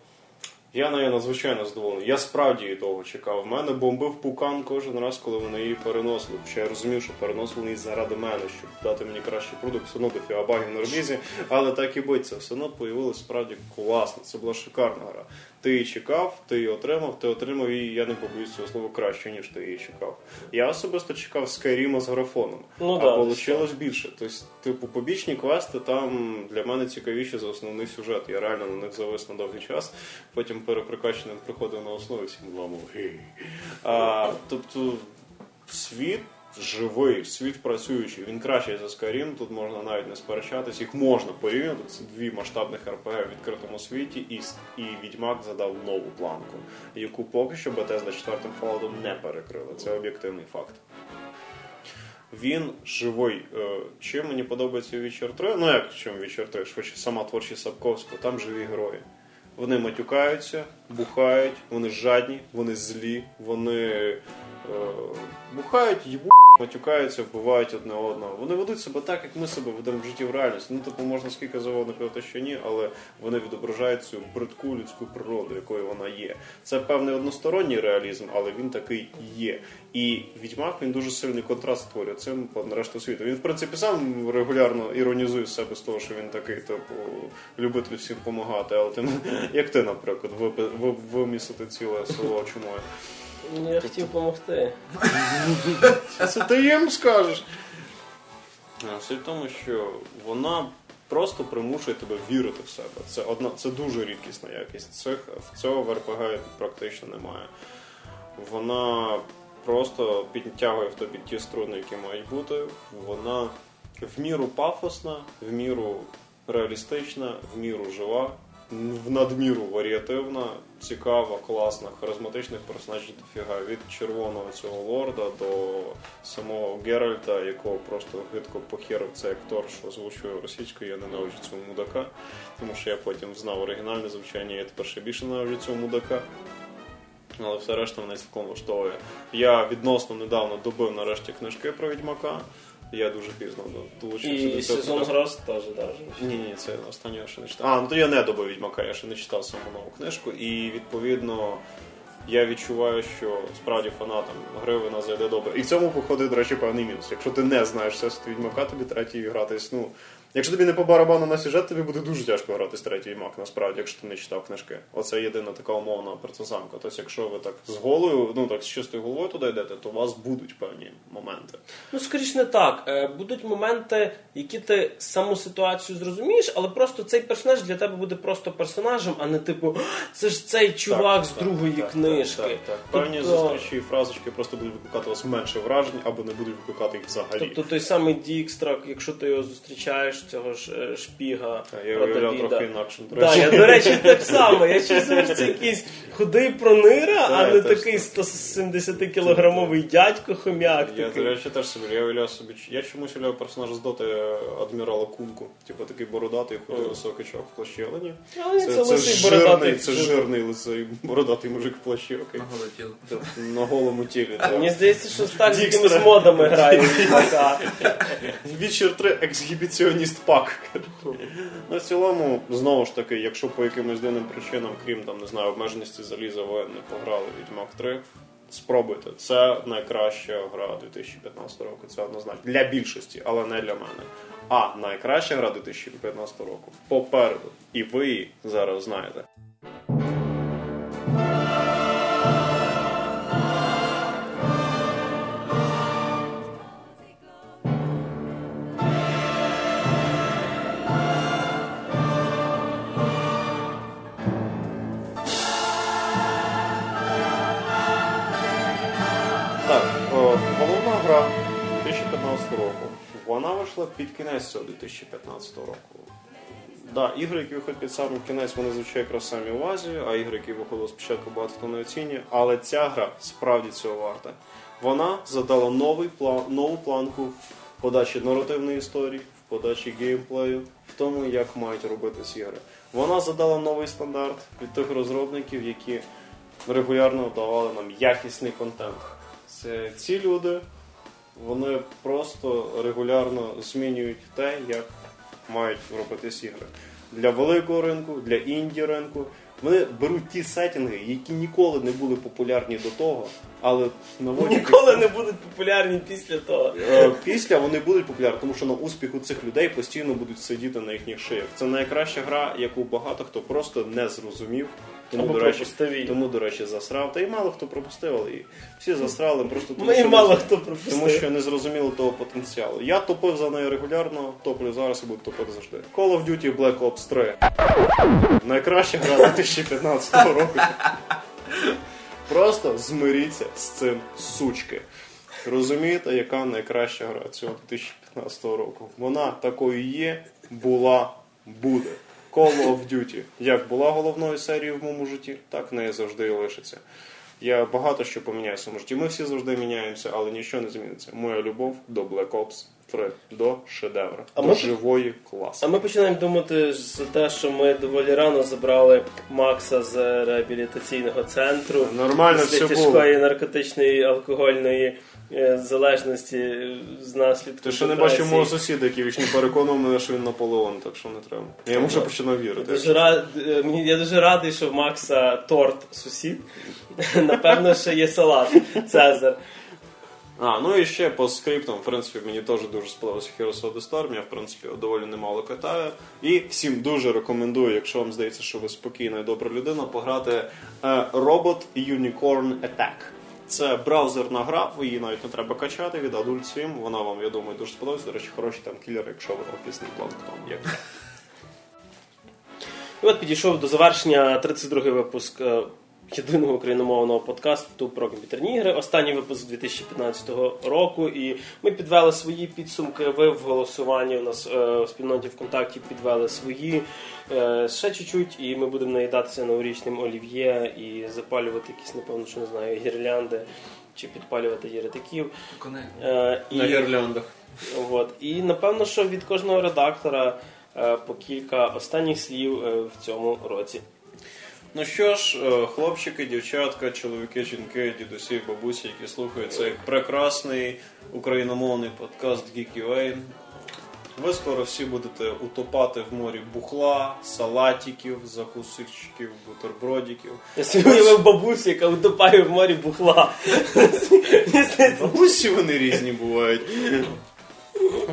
Я нею надзвичайно задоволений. Я справді її довго чекав. В мене бомбив пукан кожен раз, коли вони її переносили. Хоча я розумів, що переносили її заради мене, щоб дати мені кращий продукт, все одно до фіабагів на релізі. Але так і бить, це все одно появилось справді класно. Це була шикарна гра. Ти її чекав, ти її отримав, ти отримав її, я не побоюсь цього слова краще, ніж ти її чекав. Я особисто чекав Skyrim з графоном. Ну а да, вийшло більше. Тобто, типу, побічні квести там для мене цікавіші за основний сюжет. Я реально на них завис на довгий час. Потім переприкаченим приходив на основу всім. А, тобто, світ. Живий, світ працюючий, він кращий за Skyrim, тут можна навіть не сперечатись, їх можна порівняти. Це дві масштабних РПГ в відкритому світі, і, і Відьмак задав нову планку, яку поки що Bethesda четвертим Fallout не перекрила. Це об'єктивний факт. Він живий. Е, Чим мені подобається Witcher 3? Ну як чим Witcher 3? Швидше сама творчість Сапковського, там живі герої. Вони матюкаються, бухають, вони жадні, вони злі, вони е, бухають, їбуть матюкаються, вбивають одне одного. Вони ведуть себе так, як ми себе ведемо в житті в реальності. Ну, типу, можна скільки завгодно казати, що ні, але вони відображають цю бридку людську природу, якою вона є. Це певний односторонній реалізм, але він такий є. І відьмак він дуже сильний контраст створює цим на решту світу. Він, в принципі, сам регулярно іронізує себе з того, що він такий, типу, любитель всім допомагати. Але тим, як ти, наприклад, вимісити ціле село чумою. Ну, я хотів допомогти. [LAUGHS] Це ти їм скажеш. А, Суть в тому, що вона просто примушує тебе вірити в себе. Це одна, це дуже рідкісна якість. Цих в цього в РПГ практично немає. Вона просто підтягує в тобі ті струни, які мають бути. Вона в міру пафосна, в міру реалістична, в міру жива, в надміру варіативна, цікава, класна, харизматичних персонажів дофіга. Від червоного цього лорда до самого Геральта, якого просто гидко похерив цей актор, що озвучує російською, я ненавиджу цього мудака, тому що я потім знав оригінальне звучання, я тепер ще більше ненавиджу цього мудака. Але все решта мене цілком влаштовує. Я відносно недавно добив нарешті книжки про відьмака. Я дуже пізно долучився І до цього. сезон гроз теж даже. Ні, ні, це останнє я ще не читав. А, ну то я не до відьмака, я ще не читав саму нову книжку. І відповідно я відчуваю, що справді фанатам гри вона зайде добре. І в цьому походить, до речі, певний мінус. Якщо ти не знаєш всесвіт відьмака, тобі третій гратись. Ну, якщо тобі не по барабану на сюжет, тобі буде дуже тяжко грати з третій відьмак, насправді, якщо ти не читав книжки. Оце єдина така умовна партизанка. Тобто, якщо ви так з голою, ну так з чистою головою туди йдете, то у вас будуть певні моменти. Ну, скоріш не так. Е, Будуть моменти, які ти саму ситуацію зрозумієш, але просто цей персонаж для тебе буде просто персонажем, а не типу, це ж цей чувак з Так, другої так, книжки. Так, так, так. Певні Тобто- зустрічі і фразочки просто будуть викликати у вас менше вражень або не будуть викликати їх взагалі. Тобто той самий Дікстрак, якщо ти його зустрічаєш, цього ж е, шпіга. Та, я уявляв трохи інакше. До Так, речі. я, до речі, так само. Я чувствую, що це якийсь худий пронира, а не такий 170 кілограмовий дядько хомяк. Я, такий. до речі, теж собі я уявляв собі. Я чомусь уявляв персонажа з доти е, адмірала Кунку. Типу такий бородатий, худий високий чувак в плащі, але ні. Це, це, це, лисий бородатий. жирний, це жирний лисий бородатий мужик в плащі, окей. На голому тілі. Мені здається, що так з якимись модами грає. [LAUGHS] Вічер 3 ексгібіціоніст пак. Ну, цілому, знову ж таки, якщо по якимось дивним причинам, крім там, не знаю, обмеженості заліза, ви не пограли Відьмак 3, спробуйте. Це найкраща гра 2015 року. Це однозначно. Для більшості, але не для мене. А найкраща гра 2015 року попереду. І ви її зараз знаєте. Вона вийшла під кінець цього 2015 року. Да, ігри, які виходять під самий кінець, вони звучать якраз самі в Азії, а ігри, які виходили спочатку, багато хто не оцінює. Але ця гра справді цього варта. Вона задала новий план, нову планку в подачі наративної історії, в подачі геймплею, в тому, як мають робитись ігри. Вона задала новий стандарт від тих розробників, які регулярно давали нам якісний контент. Це ці люди, вони просто регулярно змінюють те, як мають робитись ігри. Для великого ринку, для інді ринку. Вони беруть ті сеттинги, які ніколи не були популярні до того, але наводять Ніколи не будуть популярні після того. Е, Після вони будуть популярні, тому що на успіху цих людей постійно будуть сидіти на їхніх шиях. Це найкраща гра, яку багато хто просто не зрозумів. Тому, Або до речі, пропустив тому, до речі, засрав. Та й мало хто пропустив, але і всі засрали просто тому, що мало не- хто пропустив. тому що не зрозуміли того потенціалу. Я топив за нею регулярно, топлю зараз і буду топити завжди. Call of Duty Black Ops 3. Найкраща гра 2015 року. Просто змиріться з цим сучки. Розумієте, яка найкраща гра цього 2015 року? Вона такою є, була, буде. Call of Duty. Як була головною серією в моєму житті, так нею завжди і лишиться. Я багато що поміняю в житті. Ми всі завжди міняємося, але нічого не зміниться. Моя любов до Black Ops Фред, до шедевра, А до ми- живої А ми починаємо думати за те, що ми доволі рано забрали Макса з реабілітаційного центру. Нормально після все було. тяжкої наркотичної алкогольної е, залежності з наслідку. Ти ще не бачив мого сусіда, який вічно переконував мене, що він Наполеон, так що не треба. Я йому вже починав вірити. дуже, рад, е, я дуже радий, що в Макса торт сусід. [LAUGHS] Напевно, ще є салат Цезар. А, ну і ще по скриптам, в принципі, мені теж дуже сподобався Heroes of the Storm, я, в принципі, доволі немало катаю. І всім дуже рекомендую, якщо вам здається, що ви спокійна і добра людина, пограти е, Robot Unicorn Attack. Це браузерна гра, її навіть не треба качати від Adult Swim, вона вам, я думаю, дуже сподобається. До речі, хороші там кілери, якщо ви офісний планктон. Як І от підійшов до завершення 32-й випуск е, єдиного україномовного подкасту про комп'ютерні ігри. Останній випуск 2015 року. І ми підвели свої підсумки. Ви в голосуванні у нас е, у спільноті ВКонтакті підвели свої е, ще чуть-чуть, і ми будемо наїдатися новорічним олів'є і запалювати якісь, напевно, що не знаю, гірлянди чи підпалювати єретиків. Е, і... на гірляндах. От. І напевно, що від кожного редактора е, по кілька останніх слів е, в цьому році. Ну що ж, е, хлопчики, дівчатка, чоловіки, жінки, дідусі, бабусі, які слухають цей прекрасний україномовний подкаст Geek.ua. Ви скоро всі будете утопати в морі бухла, салатиків, закусичків, бутербродиків. Я собі уявив бабусю, яка утопає в морі бухла. Бабусі вони різні бувають.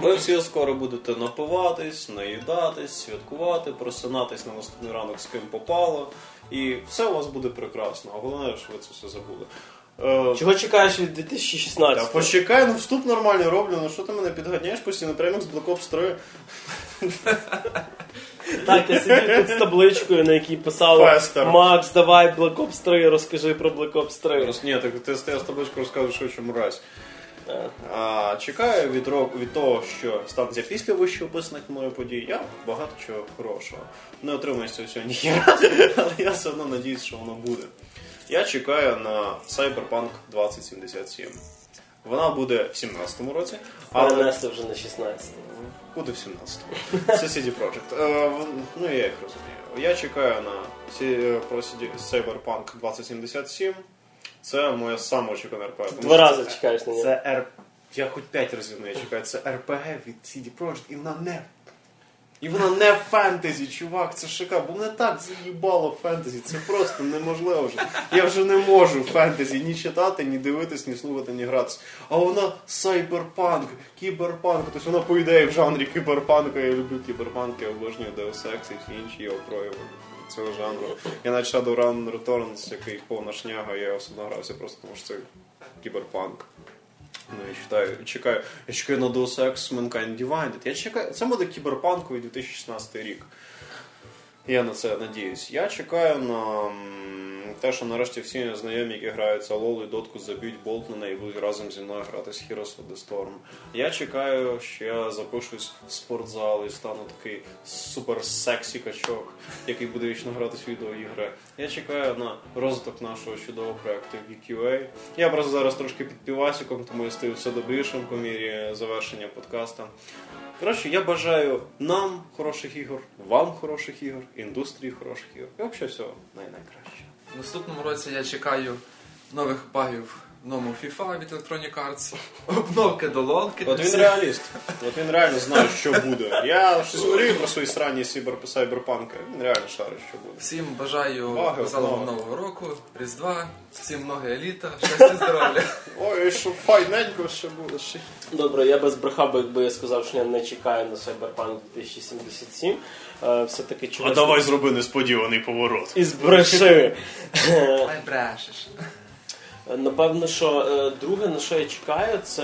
Ви всі скоро будете напиватись, наїдатись, святкувати, просинатись на наступний ранок з ким попало. І все у вас буде прекрасно. А головне, що ви це все забули. Е, Чого чекаєш від 2016? Та почекай, ну вступ нормальний роблю, ну що ти мене підганяєш постійно прямо з Black Ops 3. Так, я сидів тут з табличкою, на якій писало Фестер. Макс, давай Black Ops 3, розкажи про Black Ops 3. Роз- Ні, так ти з табличкою розказуєш, що чому раз. Е, А, чекаю від, року, від того, що станеться після вище описаних мною подій, я багато чого хорошого. Не отримаю з цього всього [LAUGHS] але я все одно надіюсь, що воно буде. Я чекаю на Cyberpunk 2077. Вона буде в 17-му році, але Перенесли вже на 16. буде в 17-му. Це CD Projekt. Е, ну я їх розумію. Я чекаю на сі- про Cyberpunk 2077. Це моя саме очікувана РПГ. Два рази чекаєш на нього. Це Р. Я хоч 5 разів не чекаю. Це РПГ від CD Projekt і вона не. І вона не фентезі, чувак, це шикарно. Бо мене так заїбало фентезі. Це просто неможливо вже. Я вже не можу фентезі ні читати, ні дивитись, ні слухати, ні гратись. А вона сайберпанк, кіберпанк. Тобто вона по ідеї в жанрі кіберпанка. Я люблю кіберпанк, я обожнюю Deus Ex і всі інші його прояви цього жанру. Я навіть Shadowrun Returns, який повна шняга, я особливо грався просто тому що це кіберпанк. Ну, я читаю, чекаю, я чекаю на Deus Ex Mankind Divided. Я чекаю, це буде кіберпанковий 2016 рік. Я на це надіюсь. Я чекаю на м, те, що нарешті всі знайомі, які грають за Лолу і дотку, заб'ють болт і будуть разом зі мною грати з Heroes of the Storm. Я чекаю, що я запишусь в спортзал і стану такий супер сексі качок, який буде вічно грати в відеоігри. Я чекаю на розвиток нашого чудового проекту VQA. Я просто зараз трошки під півасиком, тому я стаю все добрішим по мірі завершення подкаста. Коротше, я бажаю нам хороших ігор, вам хороших ігор, індустрії хороших ігор. І взагалі всього най-найкраще. Наступному році я чекаю нових багів новому FIFA від Electronic Arts, обновки до лолки. От він реаліст. От він реально знає, що [LAUGHS] буде. Я щось мрію про свої сранні сібер, сайберпанки. Він реально шарить, що буде. Всім бажаю веселого нового року, Різдва, всім много еліта, щастя, здоров'я. [LAUGHS] Ой, що файненько ще буде. Ще. Добре, я би, якби я сказав, що я не чекаю на Cyberpunk 2077. Е, Все-таки чогось... зроби несподіваний поворот. І збреши. Ай, брешеш. Напевно, що е, друге, на що я чекаю, це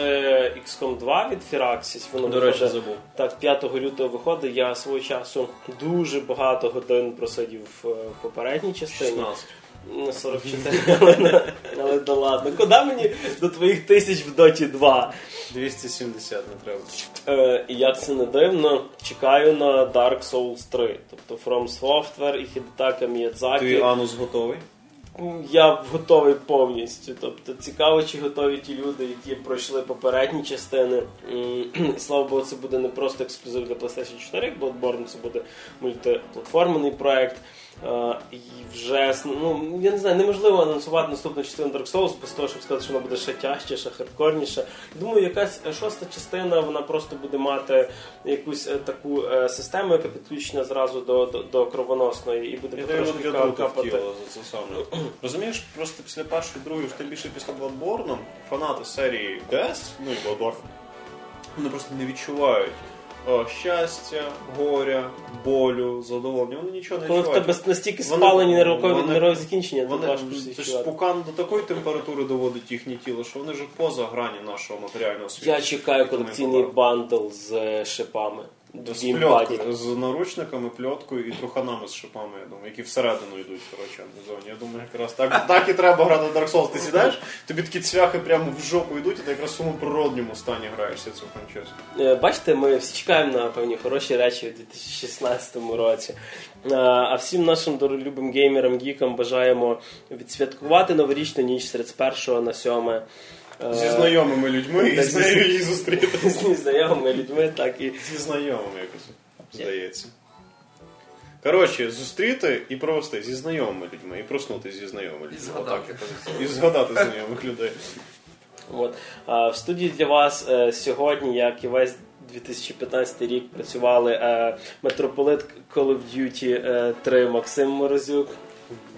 XCOM 2 від Firaxis. Воно До речі, виходить- забув. Так, 5 лютого виходить. Я свого часу дуже багато годин просидів е, в попередній частині. 16. Ну, 44, [LAUGHS] але, не- але да ладно. Куди мені до твоїх тисяч в Доті 2? 270 не треба. Е, і як це не дивно, чекаю на Dark Souls 3. Тобто From Software і Хідетака Твій Міядзакі. анус готовий? Я готовий повністю. Тобто цікаво, чи готові ті люди, які пройшли попередні частини. [CLEARS THROAT] Слава Богу, це буде не просто ексклюзив для PlayStation 4, як Bloodborne, це буде мультиплатформений проект. Е, І вже ну, я не знаю, неможливо анонсувати наступну частину Dark Souls без того, щоб сказати, що вона буде ще тяжчіше, хардкорніше. Думаю, якась е, шоста частина вона просто буде мати якусь е, таку систему, яка підключена зразу до, до, до кровоносної і буде потрошки капати. за це саме. [CLEARS THROAT] Розумієш, просто після першої, другої, тим більше після Bloodborne, фанати серії DS, ну і Bloodborne, вони просто не відчувають щастя, горя, болю, задоволення. Вони нічого не Коли в тебе настільки Вони- спалені нервові, вони- нервові закінчення, то Вони, важко це ж відчувати. пукан до такої температури доводить їхнє тіло, що вони вже поза грані нашого матеріального світу. Я чекаю колекційний бандл з е, шипами. З Game пльоткою, з наручниками, пльоткою і труханами з шипами, я думаю, які всередину йдуть, коротше, в зоні. Я думаю, якраз так, так і треба грати Dark Souls. Ти сідаєш, тобі такі цвяхи прямо в жопу йдуть, і ти якраз в своєму природньому стані граєшся цю франчизу. Е, Бачите, ми всі чекаємо на певні хороші речі у 2016 році. Е, А всім нашим доролюбим геймерам, гікам бажаємо відсвяткувати новорічну ніч з 31 на 7. Е, Зі знайомими людьми і з нею її зустріти. Зі знайомими людьми, так і Зі знайомими якось, здається. Коротше, зустріти і провести зі знайомими людьми, і проснути зі знайомими людьми. згадати. Отак. І згадати знайомих людей. От. В студії для вас е, сьогодні, як і весь 2015 рік, працювали е, митрополит Call of Duty е, 3 Максим Морозюк.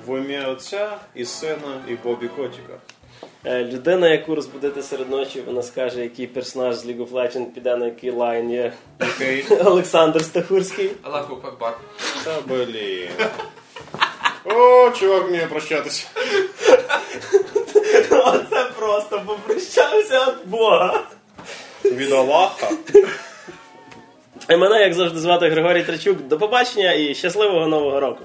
В ім'я Отця і Сина, і Бобі Котіка. Е, Людина, яку розбудити серед ночі, вона скаже, який персонаж з League of Legends піде на який лайн є Окей. [LAUGHS] Олександр Стахурський. Аллаху Акбар. Та блін. О, чувак, вміє прощатися. [LAUGHS] Оце просто попрощався від Бога. Від Аллаха. І мене, як завжди, звати Григорій Трачук. До побачення і щасливого нового року.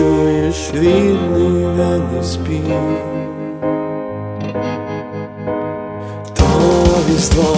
Чуєш рідний ранний спів. То різдво